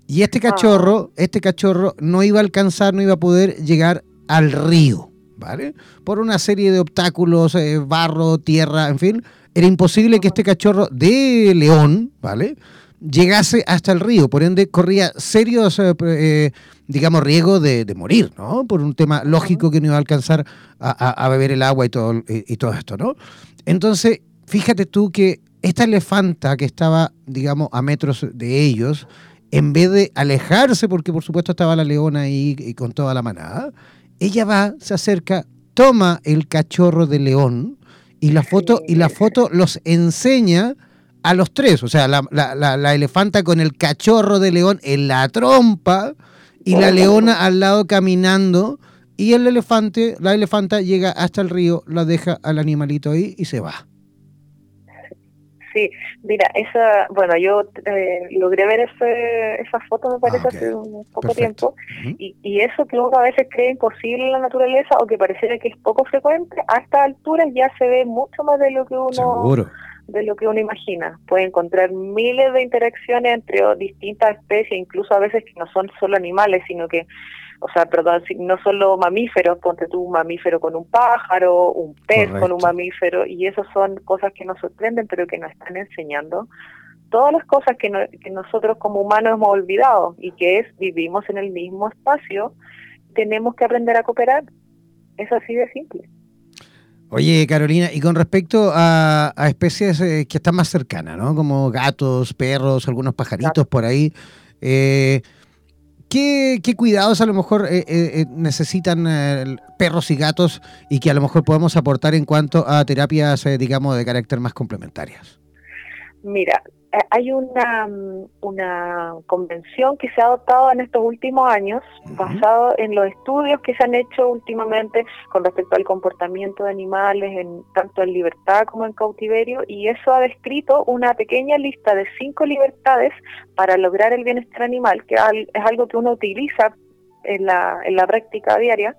Y este cachorro, este cachorro no iba a alcanzar, no iba a poder llegar al río, ¿vale? Por una serie de obstáculos, eh, barro, tierra, en fin. Era imposible que este cachorro de león, ¿vale? llegase hasta el río. Por ende, corría serios, eh, eh, digamos, riesgo de, morir, ¿no? Por un tema lógico que no iba a alcanzar a, beber el agua y todo, y, todo esto, ¿no? Entonces, fíjate tú que esta elefanta que estaba, digamos, a metros de ellos, en vez de alejarse, porque por supuesto estaba la leona ahí y con toda la manada, ella va, se acerca, toma el cachorro de león y la foto, y la foto los enseña a los tres, o sea, la, la, elefanta con el cachorro de león en la trompa y la leona al lado caminando y el elefante, la elefanta llega hasta el río, la deja al animalito ahí y se va. Sí, mira, esa, bueno, yo eh, logré ver ese, esa foto, me parece, ah, hace un poco tiempo, y, y eso que uno a veces cree imposible en la naturaleza o que pareciera que es poco frecuente, a esta altura ya se ve mucho más de lo que uno de lo que uno imagina. Puede encontrar miles de interacciones entre distintas especies, incluso a veces que no son solo animales, sino que, o sea, perdón, no solo mamíferos, ponte tú un mamífero con un pájaro, un pez con un mamífero, y esas son cosas que nos sorprenden, pero que nos están enseñando todas las cosas que, que nosotros como humanos hemos olvidado, y que es vivimos en el mismo espacio, tenemos que aprender a cooperar. Es así de simple. Oye, Carolina, y con respecto a, especies eh, que están más cercanas, ¿no? Como gatos, perros, algunos pajaritos por ahí, eh, ¿qué, cuidados a lo mejor eh, necesitan perros y gatos y que a lo mejor podemos aportar en cuanto a terapias, digamos, de carácter más complementarias? Mira, eh, hay una, mm, una convención que se ha adoptado en estos últimos años, basado en los estudios que se han hecho últimamente con respecto al comportamiento de animales, en, tanto en libertad como en cautiverio, y eso ha descrito una pequeña lista de cinco libertades para lograr el bienestar animal, que es algo que uno utiliza en la, en la práctica diaria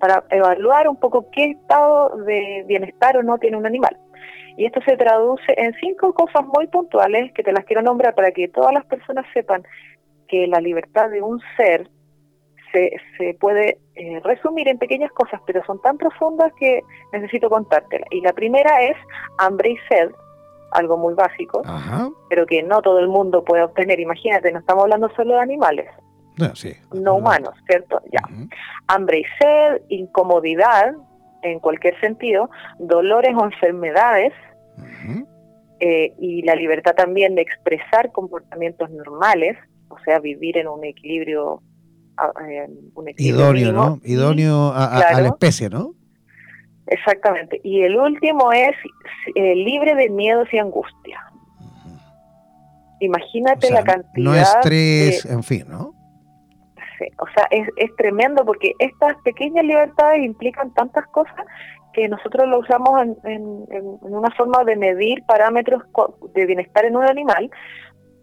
para evaluar un poco qué estado de bienestar o no tiene un animal. Y esto se traduce en cinco cosas muy puntuales que te las quiero nombrar para que todas las personas sepan que la libertad de un ser se, se puede eh, resumir en pequeñas cosas, pero son tan profundas que necesito contártela. Y la primera es hambre y sed, algo muy básico, pero que no todo el mundo puede obtener. Imagínate, no estamos hablando solo de animales. No, humanos, ¿cierto? Ya. Hambre y sed, incomodidad, en cualquier sentido, dolores o enfermedades, eh, y la libertad también de expresar comportamientos normales, o sea, vivir en un equilibrio, idóneo, ¿no? Idóneo a, la especie, ¿no? Exactamente. Y el último es eh, libre de miedos y angustia. Imagínate la cantidad. No estrés, en fin, ¿no? O sea, es, es tremendo porque estas pequeñas libertades implican tantas cosas que nosotros lo usamos en, una forma de medir parámetros de bienestar en un animal,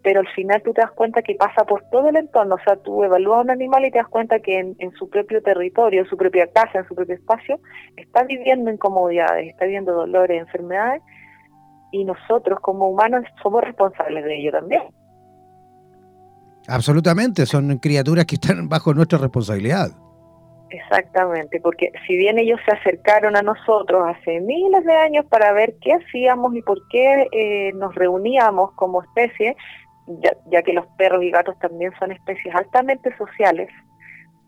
pero al final tú te das cuenta que pasa por todo el entorno, o sea, tú evalúas a un animal y te das cuenta que en, en, su propio territorio, en su propia casa, en su propio espacio, está viviendo incomodidades, está viviendo dolores, enfermedades, y nosotros como humanos somos responsables de ello también. Absolutamente, son criaturas que están bajo nuestra responsabilidad. Exactamente, porque si bien ellos se acercaron a nosotros hace miles de años para ver qué hacíamos y por qué eh, nos reuníamos como especie, ya, que los perros y gatos también son especies altamente sociales,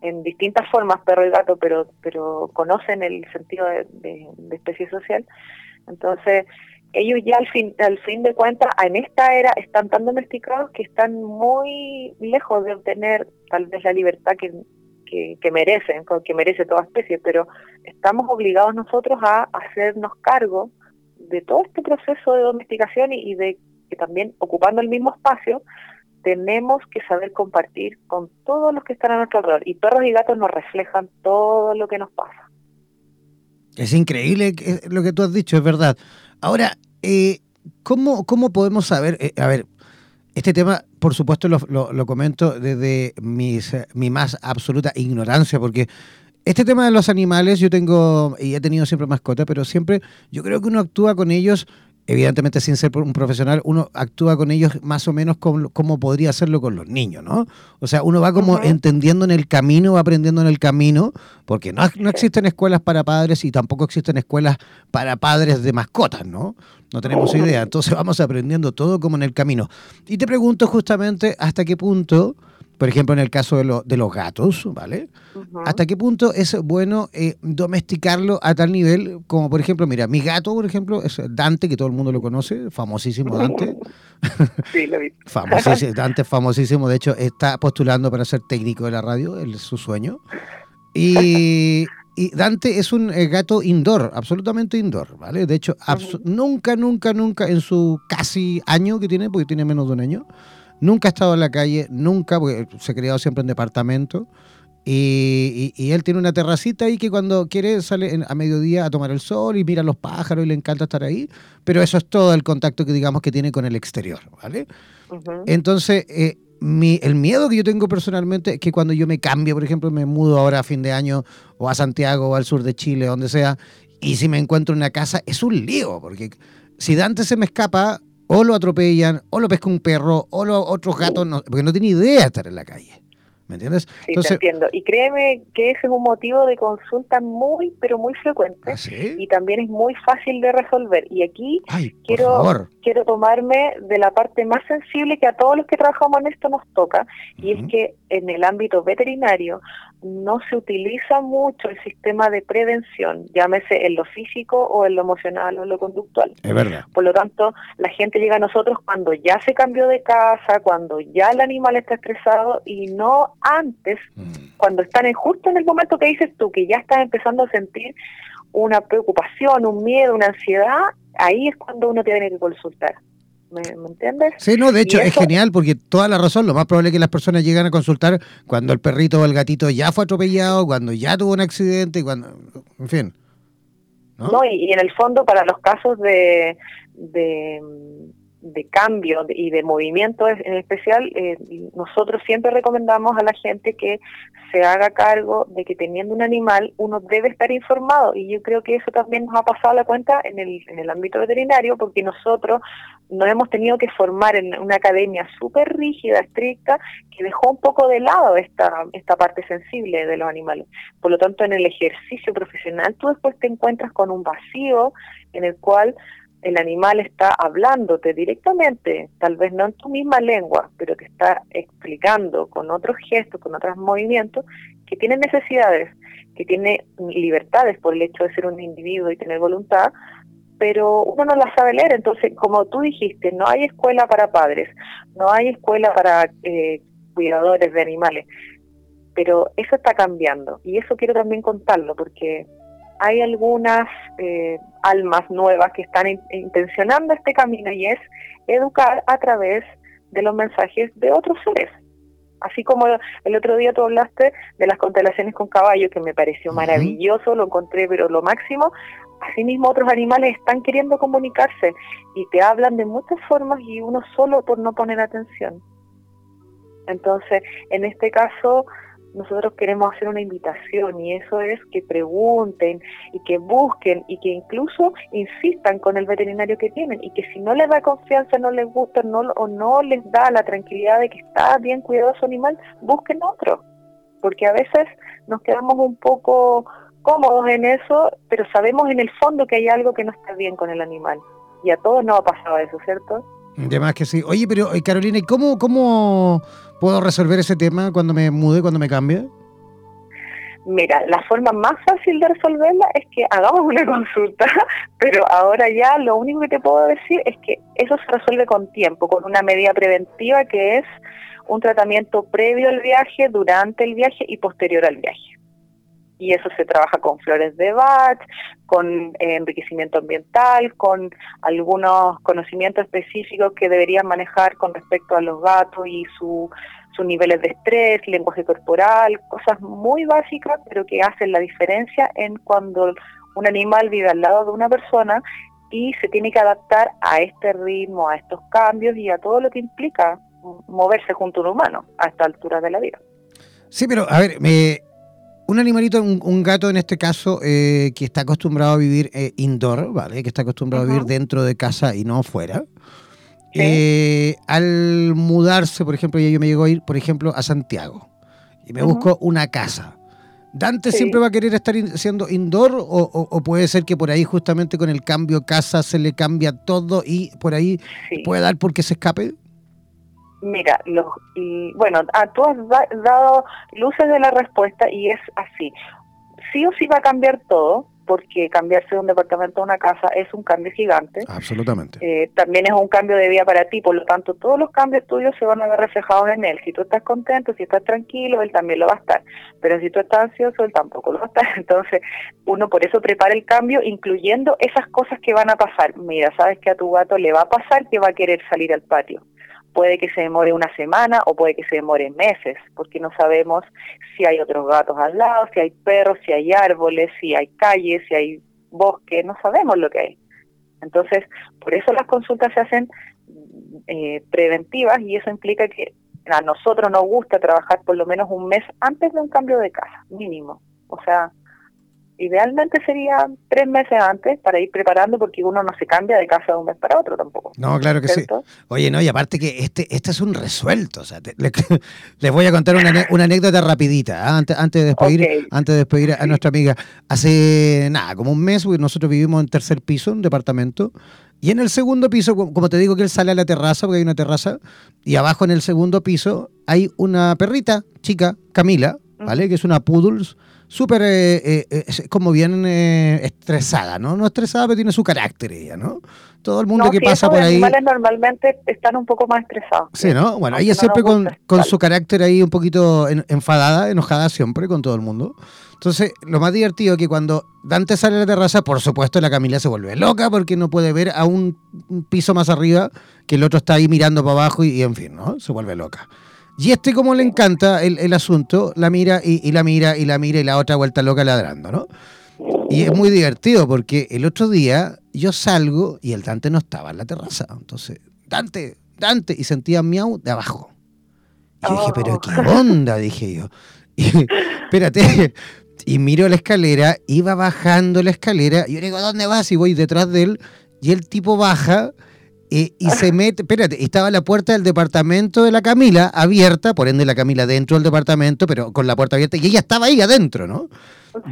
en distintas formas, perro y gato, pero, pero conocen el sentido de especie social. Entonces, ellos ya al fin, al fin de cuentas en esta era están tan domesticados que están muy lejos de obtener tal vez la libertad que, que, merecen, que merece toda especie, pero estamos obligados nosotros a hacernos cargo de todo este proceso de domesticación y, de que también ocupando el mismo espacio tenemos que saber compartir con todos los que están a nuestro alrededor y perros y gatos nos reflejan todo lo que nos pasa. Es increíble lo que tú has dicho, es verdad. Ahora, eh, ¿cómo, ¿cómo podemos saber? Eh, a ver, este tema, por supuesto, lo, lo, comento desde mis, eh, mi más absoluta ignorancia, porque este tema de los animales, yo tengo, y he tenido siempre mascota, pero siempre yo creo que uno actúa con ellos evidentemente sin ser un profesional, uno actúa con ellos más o menos como, podría hacerlo con los niños, ¿no? O sea, uno va como entendiendo en el camino, va aprendiendo en el camino, porque no, no existen escuelas para padres y tampoco existen escuelas para padres de mascotas, ¿no? No tenemos idea. Entonces vamos aprendiendo todo como en el camino. Y te pregunto justamente hasta qué punto por ejemplo, en el caso de, de los gatos, ¿vale? ¿Hasta qué punto es bueno eh, domesticarlo a tal nivel como, por ejemplo, mira, mi gato, por ejemplo, es Dante, que todo el mundo lo conoce, famosísimo Dante. sí, lo vi. famosísimo, Dante famosísimo, de hecho, está postulando para ser técnico de la radio, es su sueño. Y, Dante es un eh, gato indoor, absolutamente indoor, ¿vale? De hecho, nunca, nunca, nunca en su casi año que tiene, porque tiene menos de un año, Nunca ha estado en la calle, nunca, porque se ha criado siempre en departamento. Y, él tiene una terracita ahí que cuando quiere sale a mediodía a tomar el sol y mira a los pájaros y le encanta estar ahí, pero eso es todo el contacto que digamos que tiene con el exterior, ¿vale? Entonces, eh, el miedo que yo tengo personalmente es que cuando yo me cambio, por ejemplo, me mudo ahora a fin de año o a Santiago o al sur de Chile, donde sea, y si me encuentro en una casa, es un lío, porque si Dante se me escapa, o lo atropellan, o lo pesca un perro, o los otros gatos, no, porque no tiene idea de estar en la calle. ¿Me entiendes? Sí, te entiendo. Y créeme que ese es un motivo de consulta muy, pero muy frecuente. ¿Ah, y también es muy fácil de resolver. Y aquí quiero, quiero tomarme de la parte más sensible que a todos los que trabajamos en esto nos toca. Y es que en el ámbito veterinario no se utiliza mucho el sistema de prevención, llámese en lo físico o en lo emocional o en lo conductual. Es verdad. Por lo tanto, la gente llega a nosotros cuando ya se cambió de casa, cuando ya el animal está estresado y no antes, mm. cuando están en, justo en el momento que dices tú, que ya estás empezando a sentir una preocupación, un miedo, una ansiedad, ahí es cuando uno tiene que consultar. ¿Me, entiendes? Sí, no, de hecho es genial porque toda la razón, lo más probable es que las personas lleguen a consultar cuando el perrito o el gatito ya fue atropellado, cuando ya tuvo un accidente, cuando, en fin. No, y, en el fondo para los casos de, de, de cambio y de movimiento en especial, eh, nosotros siempre recomendamos a la gente que se haga cargo de que teniendo un animal uno debe estar informado y yo creo que eso también nos ha pasado la cuenta en el, en el ámbito veterinario porque nosotros nos hemos tenido que formar en una academia súper rígida, estricta, que dejó un poco de lado esta, esta parte sensible de los animales. Por lo tanto, en el ejercicio profesional tú después te encuentras con un vacío en el cual el animal está hablándote directamente, tal vez no en tu misma lengua, pero te está explicando con otros gestos, con otros movimientos, que tiene necesidades, que tiene libertades por el hecho de ser un individuo y tener voluntad, pero uno no la sabe leer. Entonces, como tú dijiste, no hay escuela para padres, no hay escuela para eh, cuidadores de animales, pero eso está cambiando y eso quiero también contarlo porque hay algunas eh, almas nuevas que están intencionando este camino y es educar a través de los mensajes de otros seres. Así como el otro día tú hablaste de las constelaciones con caballos, que me pareció maravilloso, lo encontré pero lo máximo. Asimismo otros animales están queriendo comunicarse y te hablan de muchas formas y uno solo por no poner atención. Entonces, en este caso, nosotros queremos hacer una invitación y eso es que pregunten y que busquen y que incluso insistan con el veterinario que tienen y que si no les da confianza, no les gusta no, o no les da la tranquilidad de que está bien cuidado su animal, busquen otro. Porque a veces nos quedamos un poco cómodos en eso, pero sabemos en el fondo que hay algo que no está bien con el animal. Y a todos nos ha pasado eso, ¿cierto? De más que sí. Oye, pero eh, Carolina, ¿y cómo, cómo puedo resolver ese tema cuando me mude, cuando me cambie? Mira, la forma más fácil de resolverla es que hagamos una consulta, pero ahora ya lo único que te puedo decir es que eso se resuelve con tiempo, con una medida preventiva que es un tratamiento previo al viaje, durante el viaje y posterior al viaje y eso se trabaja con flores de Bach, con eh, enriquecimiento ambiental, con algunos conocimientos específicos que deberían manejar con respecto a los gatos y sus niveles de estrés, lenguaje corporal, cosas muy básicas, pero que hacen la diferencia en cuando un animal vive al lado de una persona y se tiene que adaptar a este ritmo, a estos cambios y a todo lo que implica moverse junto a un humano a esta altura de la vida. Sí, pero a ver, me, un animalito, un, gato en este caso, eh, que está acostumbrado a vivir eh, indoor, ¿vale? Que está acostumbrado a vivir dentro de casa y no fuera. Eh, al mudarse, por ejemplo, yo me llego a ir, por ejemplo, a Santiago y me busco una casa. ¿Dante siempre va a querer estar siendo indoor o, puede ser que por ahí justamente con el cambio casa se le cambia todo y por ahí puede dar porque se escape? Mira, los, y, bueno, ah, tú has dado luces de la respuesta y es así. Sí o sí va a cambiar todo, porque cambiarse de un departamento a una casa es un cambio gigante. Absolutamente. Eh, también es un cambio de vida para ti, por lo tanto todos los cambios tuyos se van a ver reflejados en él. Si tú estás contento, si estás tranquilo, él también lo va a estar. Pero si tú estás ansioso, él tampoco lo va a estar. Entonces uno por eso prepara el cambio, incluyendo esas cosas que van a pasar. Mira, sabes que a tu gato le va a pasar que va a querer salir al patio puede que se demore una semana o puede que se demore meses, porque no sabemos si hay otros gatos al lado, si hay perros, si hay árboles, si hay calles, si hay bosque, no sabemos lo que hay. Entonces, por eso las consultas se hacen eh, preventivas y eso implica que a nosotros nos gusta trabajar por lo menos un mes antes de un cambio de casa, mínimo. O sea, idealmente sería tres meses antes para ir preparando porque uno no se cambia de casa de un mes para otro tampoco. No, claro que sí. Oye, no, y aparte que este, este es un resuelto. O sea, les voy a contar una, una anécdota rapidita ¿ah? antes, antes de despedir, antes de despedir a, nuestra amiga. Hace nada, como un mes, nosotros vivimos en tercer piso, un departamento. Y en el segundo piso, como te digo que él sale a la terraza, porque hay una terraza, y abajo en el segundo piso hay una perrita chica, Camila, ¿vale? Que es una poodles súper, eh, eh, eh como bien eh, estresada, ¿no? No estresada, pero tiene su carácter ella, ¿no? Todo el mundo que pasa por ahí... Los animales normalmente están un poco más estresados. Sí, ¿no? Bueno, ella siempre con, con su carácter ahí un poquito enfadada, enojada siempre con todo el mundo. Entonces, lo más divertido es que cuando Dante sale a la terraza, por supuesto, la Camila se vuelve loca porque no puede ver a un, piso más arriba que el otro está ahí mirando para abajo y, y en fin, ¿no? Se vuelve loca. Y este, como le encanta el, asunto, la mira y, la mira y la mira y la otra vuelta loca ladrando, ¿no? Y es muy divertido porque el otro día yo salgo y el Dante no estaba en la terraza. Entonces, Dante, Dante, y sentía miau de abajo. Y yo dije, pero qué oh. onda, dije yo. Y, espérate, y miro la escalera, iba bajando la escalera, y yo digo, ¿dónde vas? Y voy detrás de él, y el tipo baja y se mete, espérate, estaba la puerta del departamento de la Camila abierta, por ende la Camila dentro del departamento, pero con la puerta abierta, y ella estaba ahí adentro, ¿no?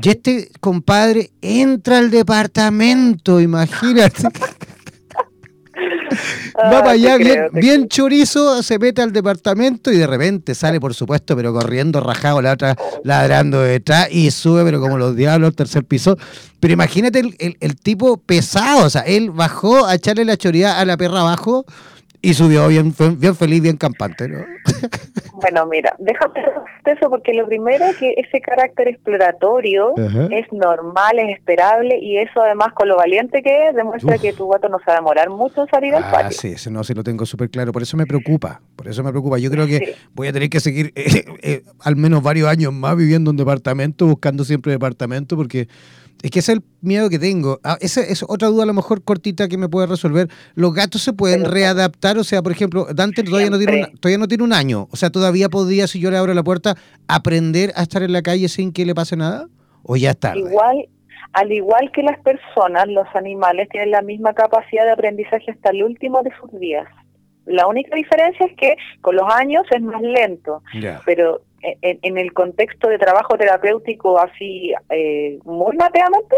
Y este compadre entra al departamento, imagínate. Va para allá, bien, chorizo, se mete al departamento y de repente sale, por supuesto, pero corriendo, rajado, la otra ladrando detrás y sube, pero como los diablos, al tercer piso. Pero imagínate el, el, tipo pesado, o sea, él bajó a echarle la choría a la perra abajo y subió bien, bien feliz, bien campante, ¿no? Bueno, mira, déjame eso porque lo primero es que ese carácter exploratorio es normal, es esperable y eso además con lo valiente que es demuestra que tu gato no se va a demorar mucho en salir al ah, patio. sí, eso no, sí lo tengo súper claro, por eso me preocupa, por eso me preocupa. Yo creo que voy a tener que seguir eh, eh, al menos varios años más viviendo en un departamento, buscando siempre departamento porque es que ese es el miedo que tengo. Ah, esa es otra duda a lo mejor cortita que me puede resolver. ¿Los gatos se pueden readaptar? O sea, por ejemplo, Dante todavía no, tiene un, todavía no tiene un año. O sea, ¿todavía podría, si yo le abro la puerta, aprender a estar en la calle sin que le pase nada? ¿O ya está? Igual, al igual que las personas, los animales tienen la misma capacidad de aprendizaje hasta el último de sus días. La única diferencia es que con los años es más lento, pero en, el contexto de trabajo terapéutico así eh, muy mateamente,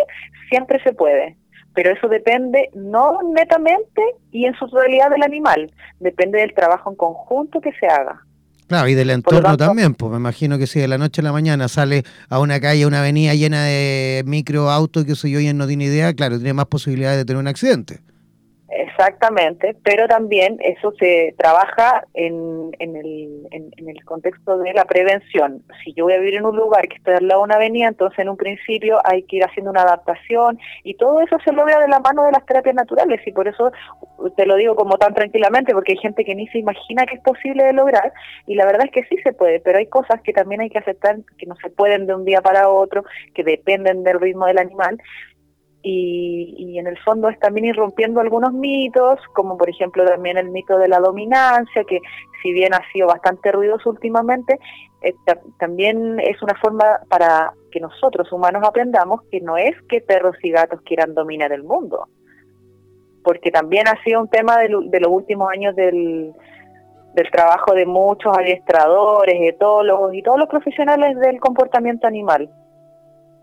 siempre se puede. Pero eso depende no netamente y en su totalidad del animal, depende del trabajo en conjunto que se haga. Claro, y del entorno también, pues me imagino que si de la noche a la mañana sale a una calle, a una avenida llena de microautos que soy yo y no tiene idea, claro, tiene más posibilidades de tener un accidente. Exactamente, pero también eso se trabaja en, en, el, en, el contexto de la prevención. Si yo voy a vivir en un lugar que está al lado de una avenida, entonces en un principio hay que ir haciendo una adaptación y todo eso se logra de la mano de las terapias naturales y por eso te lo digo como tan tranquilamente porque hay gente que ni se imagina que es posible de lograr y la verdad es que sí se puede, pero hay cosas que también hay que aceptar que no se pueden de un día para otro, que dependen del ritmo del animal y, en el fondo es también ir rompiendo algunos mitos, como por ejemplo también el mito de la dominancia, que si bien ha sido bastante ruidoso últimamente, eh, también es una forma para que nosotros humanos aprendamos que no es que perros y gatos quieran dominar el mundo, porque también ha sido un tema de, de los últimos años del, del trabajo de muchos adiestradores, etólogos y todos los profesionales del comportamiento animal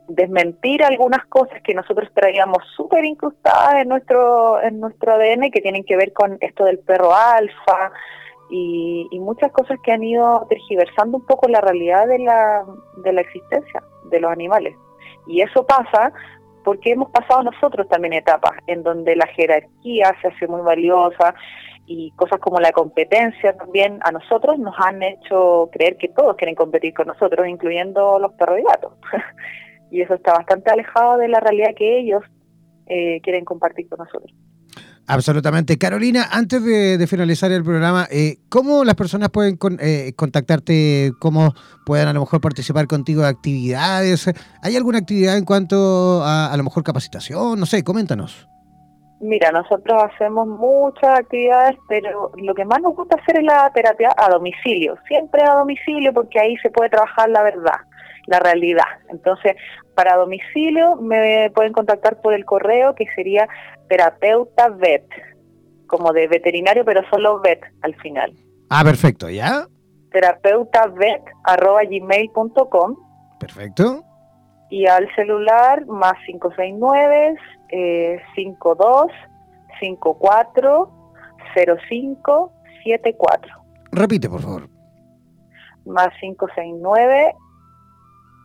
desmentir algunas cosas que nosotros traíamos súper incrustadas en nuestro, en nuestro ADN que tienen que ver con esto del perro alfa y, muchas cosas que han ido tergiversando un poco la realidad de la, de la existencia de los animales. Y eso pasa porque hemos pasado nosotros también etapas en donde la jerarquía se hace muy valiosa y cosas como la competencia también a nosotros nos han hecho creer que todos quieren competir con nosotros, incluyendo los perros y gatos. y eso está bastante alejado de la realidad que ellos eh, quieren compartir con nosotros. Absolutamente. Carolina, antes de, finalizar el programa, eh, ¿cómo las personas pueden eh, contactarte? ¿Cómo pueden a lo mejor participar contigo de actividades? ¿Hay alguna actividad en cuanto a a lo mejor capacitación? No sé, coméntanos. Mira, nosotros hacemos muchas actividades, pero lo que más nos gusta hacer es la terapia a domicilio, siempre a domicilio porque ahí se puede trabajar la verdad la realidad. Entonces, para domicilio me pueden contactar por el correo que sería terapeuta vet, como de veterinario, pero solo vet al final. Ah, perfecto, ¿ya? Terapeuta vet arroba gmail.com. Perfecto. Y al celular más 569 eh, 52 54 05 74. Repite, por favor. Más 569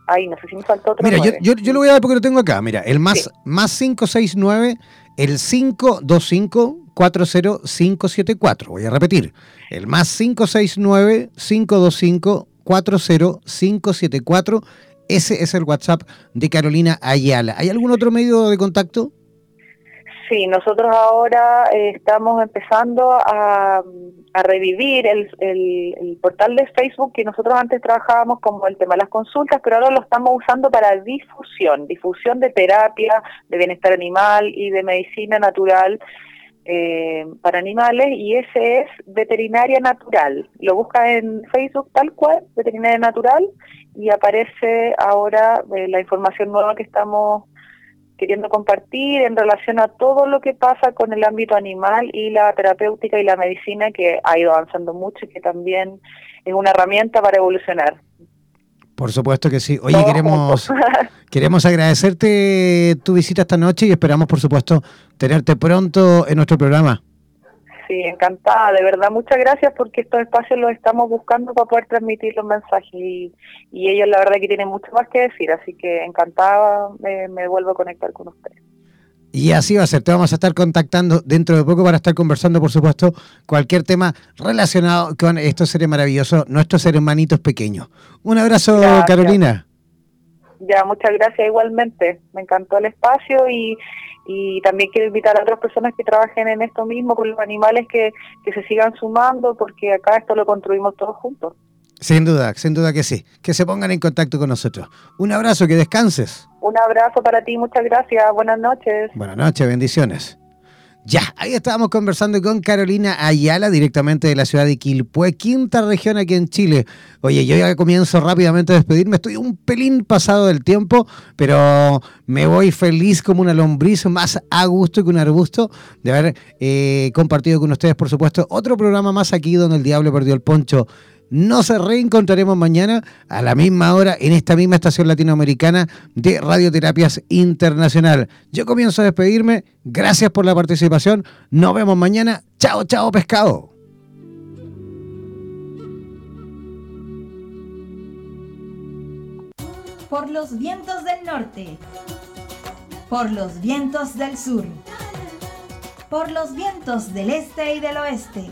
Ahí, no sé si me faltó otro. Mira, yo, yo, lo voy a dar porque lo tengo acá. Mira, el más, más 569, el 525 40574. Voy a repetir. El más 569 525 40574. Ese es el WhatsApp de Carolina Ayala. ¿Hay algún otro medio de contacto? Sí, nosotros ahora eh, estamos empezando a, revivir el, portal de Facebook que nosotros antes trabajábamos como el tema de las consultas, pero ahora lo estamos usando para difusión, difusión de terapia, de bienestar animal y de medicina natural eh, para animales y ese es Veterinaria Natural. Lo busca en Facebook tal cual, Veterinaria Natural, y aparece ahora eh, la información nueva que estamos queriendo compartir en relación a todo lo que pasa con el ámbito animal y la terapéutica y la medicina que ha ido avanzando mucho y que también es una herramienta para evolucionar. Por supuesto que sí. Oye, queremos, queremos agradecerte tu visita esta noche y esperamos, por supuesto, tenerte pronto en nuestro programa. Sí, encantada, de verdad, muchas gracias porque estos espacios los estamos buscando para poder transmitir los mensajes y, ellos la verdad que tienen mucho más que decir, así que encantada me, vuelvo a conectar con ustedes. Y así va a ser, te vamos a estar contactando dentro de poco para estar conversando, por supuesto, cualquier tema relacionado con estos seres maravillosos, nuestros seres hermanitos pequeños. Un abrazo, Carolina. Ya, muchas gracias igualmente. Me encantó el espacio y, y también quiero invitar a otras personas que trabajen en esto mismo con los animales que, que se sigan sumando porque acá esto lo construimos todos juntos. Sin duda, sin duda que sí. Que se pongan en contacto con nosotros. Un abrazo, que descanses. Un abrazo para ti, muchas gracias. Buenas noches. Buenas noches, bendiciones. Ya, ahí estábamos conversando con Carolina Ayala, directamente de la ciudad de Quilpué, quinta región aquí en Chile. Oye, yo ya comienzo rápidamente a despedirme, estoy un pelín pasado del tiempo, pero me voy feliz como una lombriz, más a gusto que un arbusto, de haber eh, compartido con ustedes, por supuesto, otro programa más aquí donde el diablo perdió el poncho nos reencontraremos mañana a la misma hora en esta misma estación latinoamericana de Radioterapias Internacional. Yo comienzo a despedirme. Gracias por la participación. Nos vemos mañana. Chao, chao, pescado. Por los vientos del norte. Por los vientos del sur. Por los vientos del este y del oeste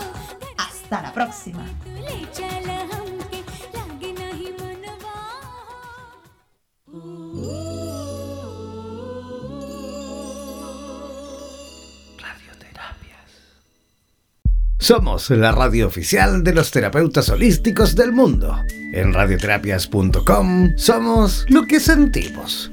Hasta la próxima. Somos la radio oficial de los terapeutas holísticos del mundo. En radioterapias.com somos lo que sentimos.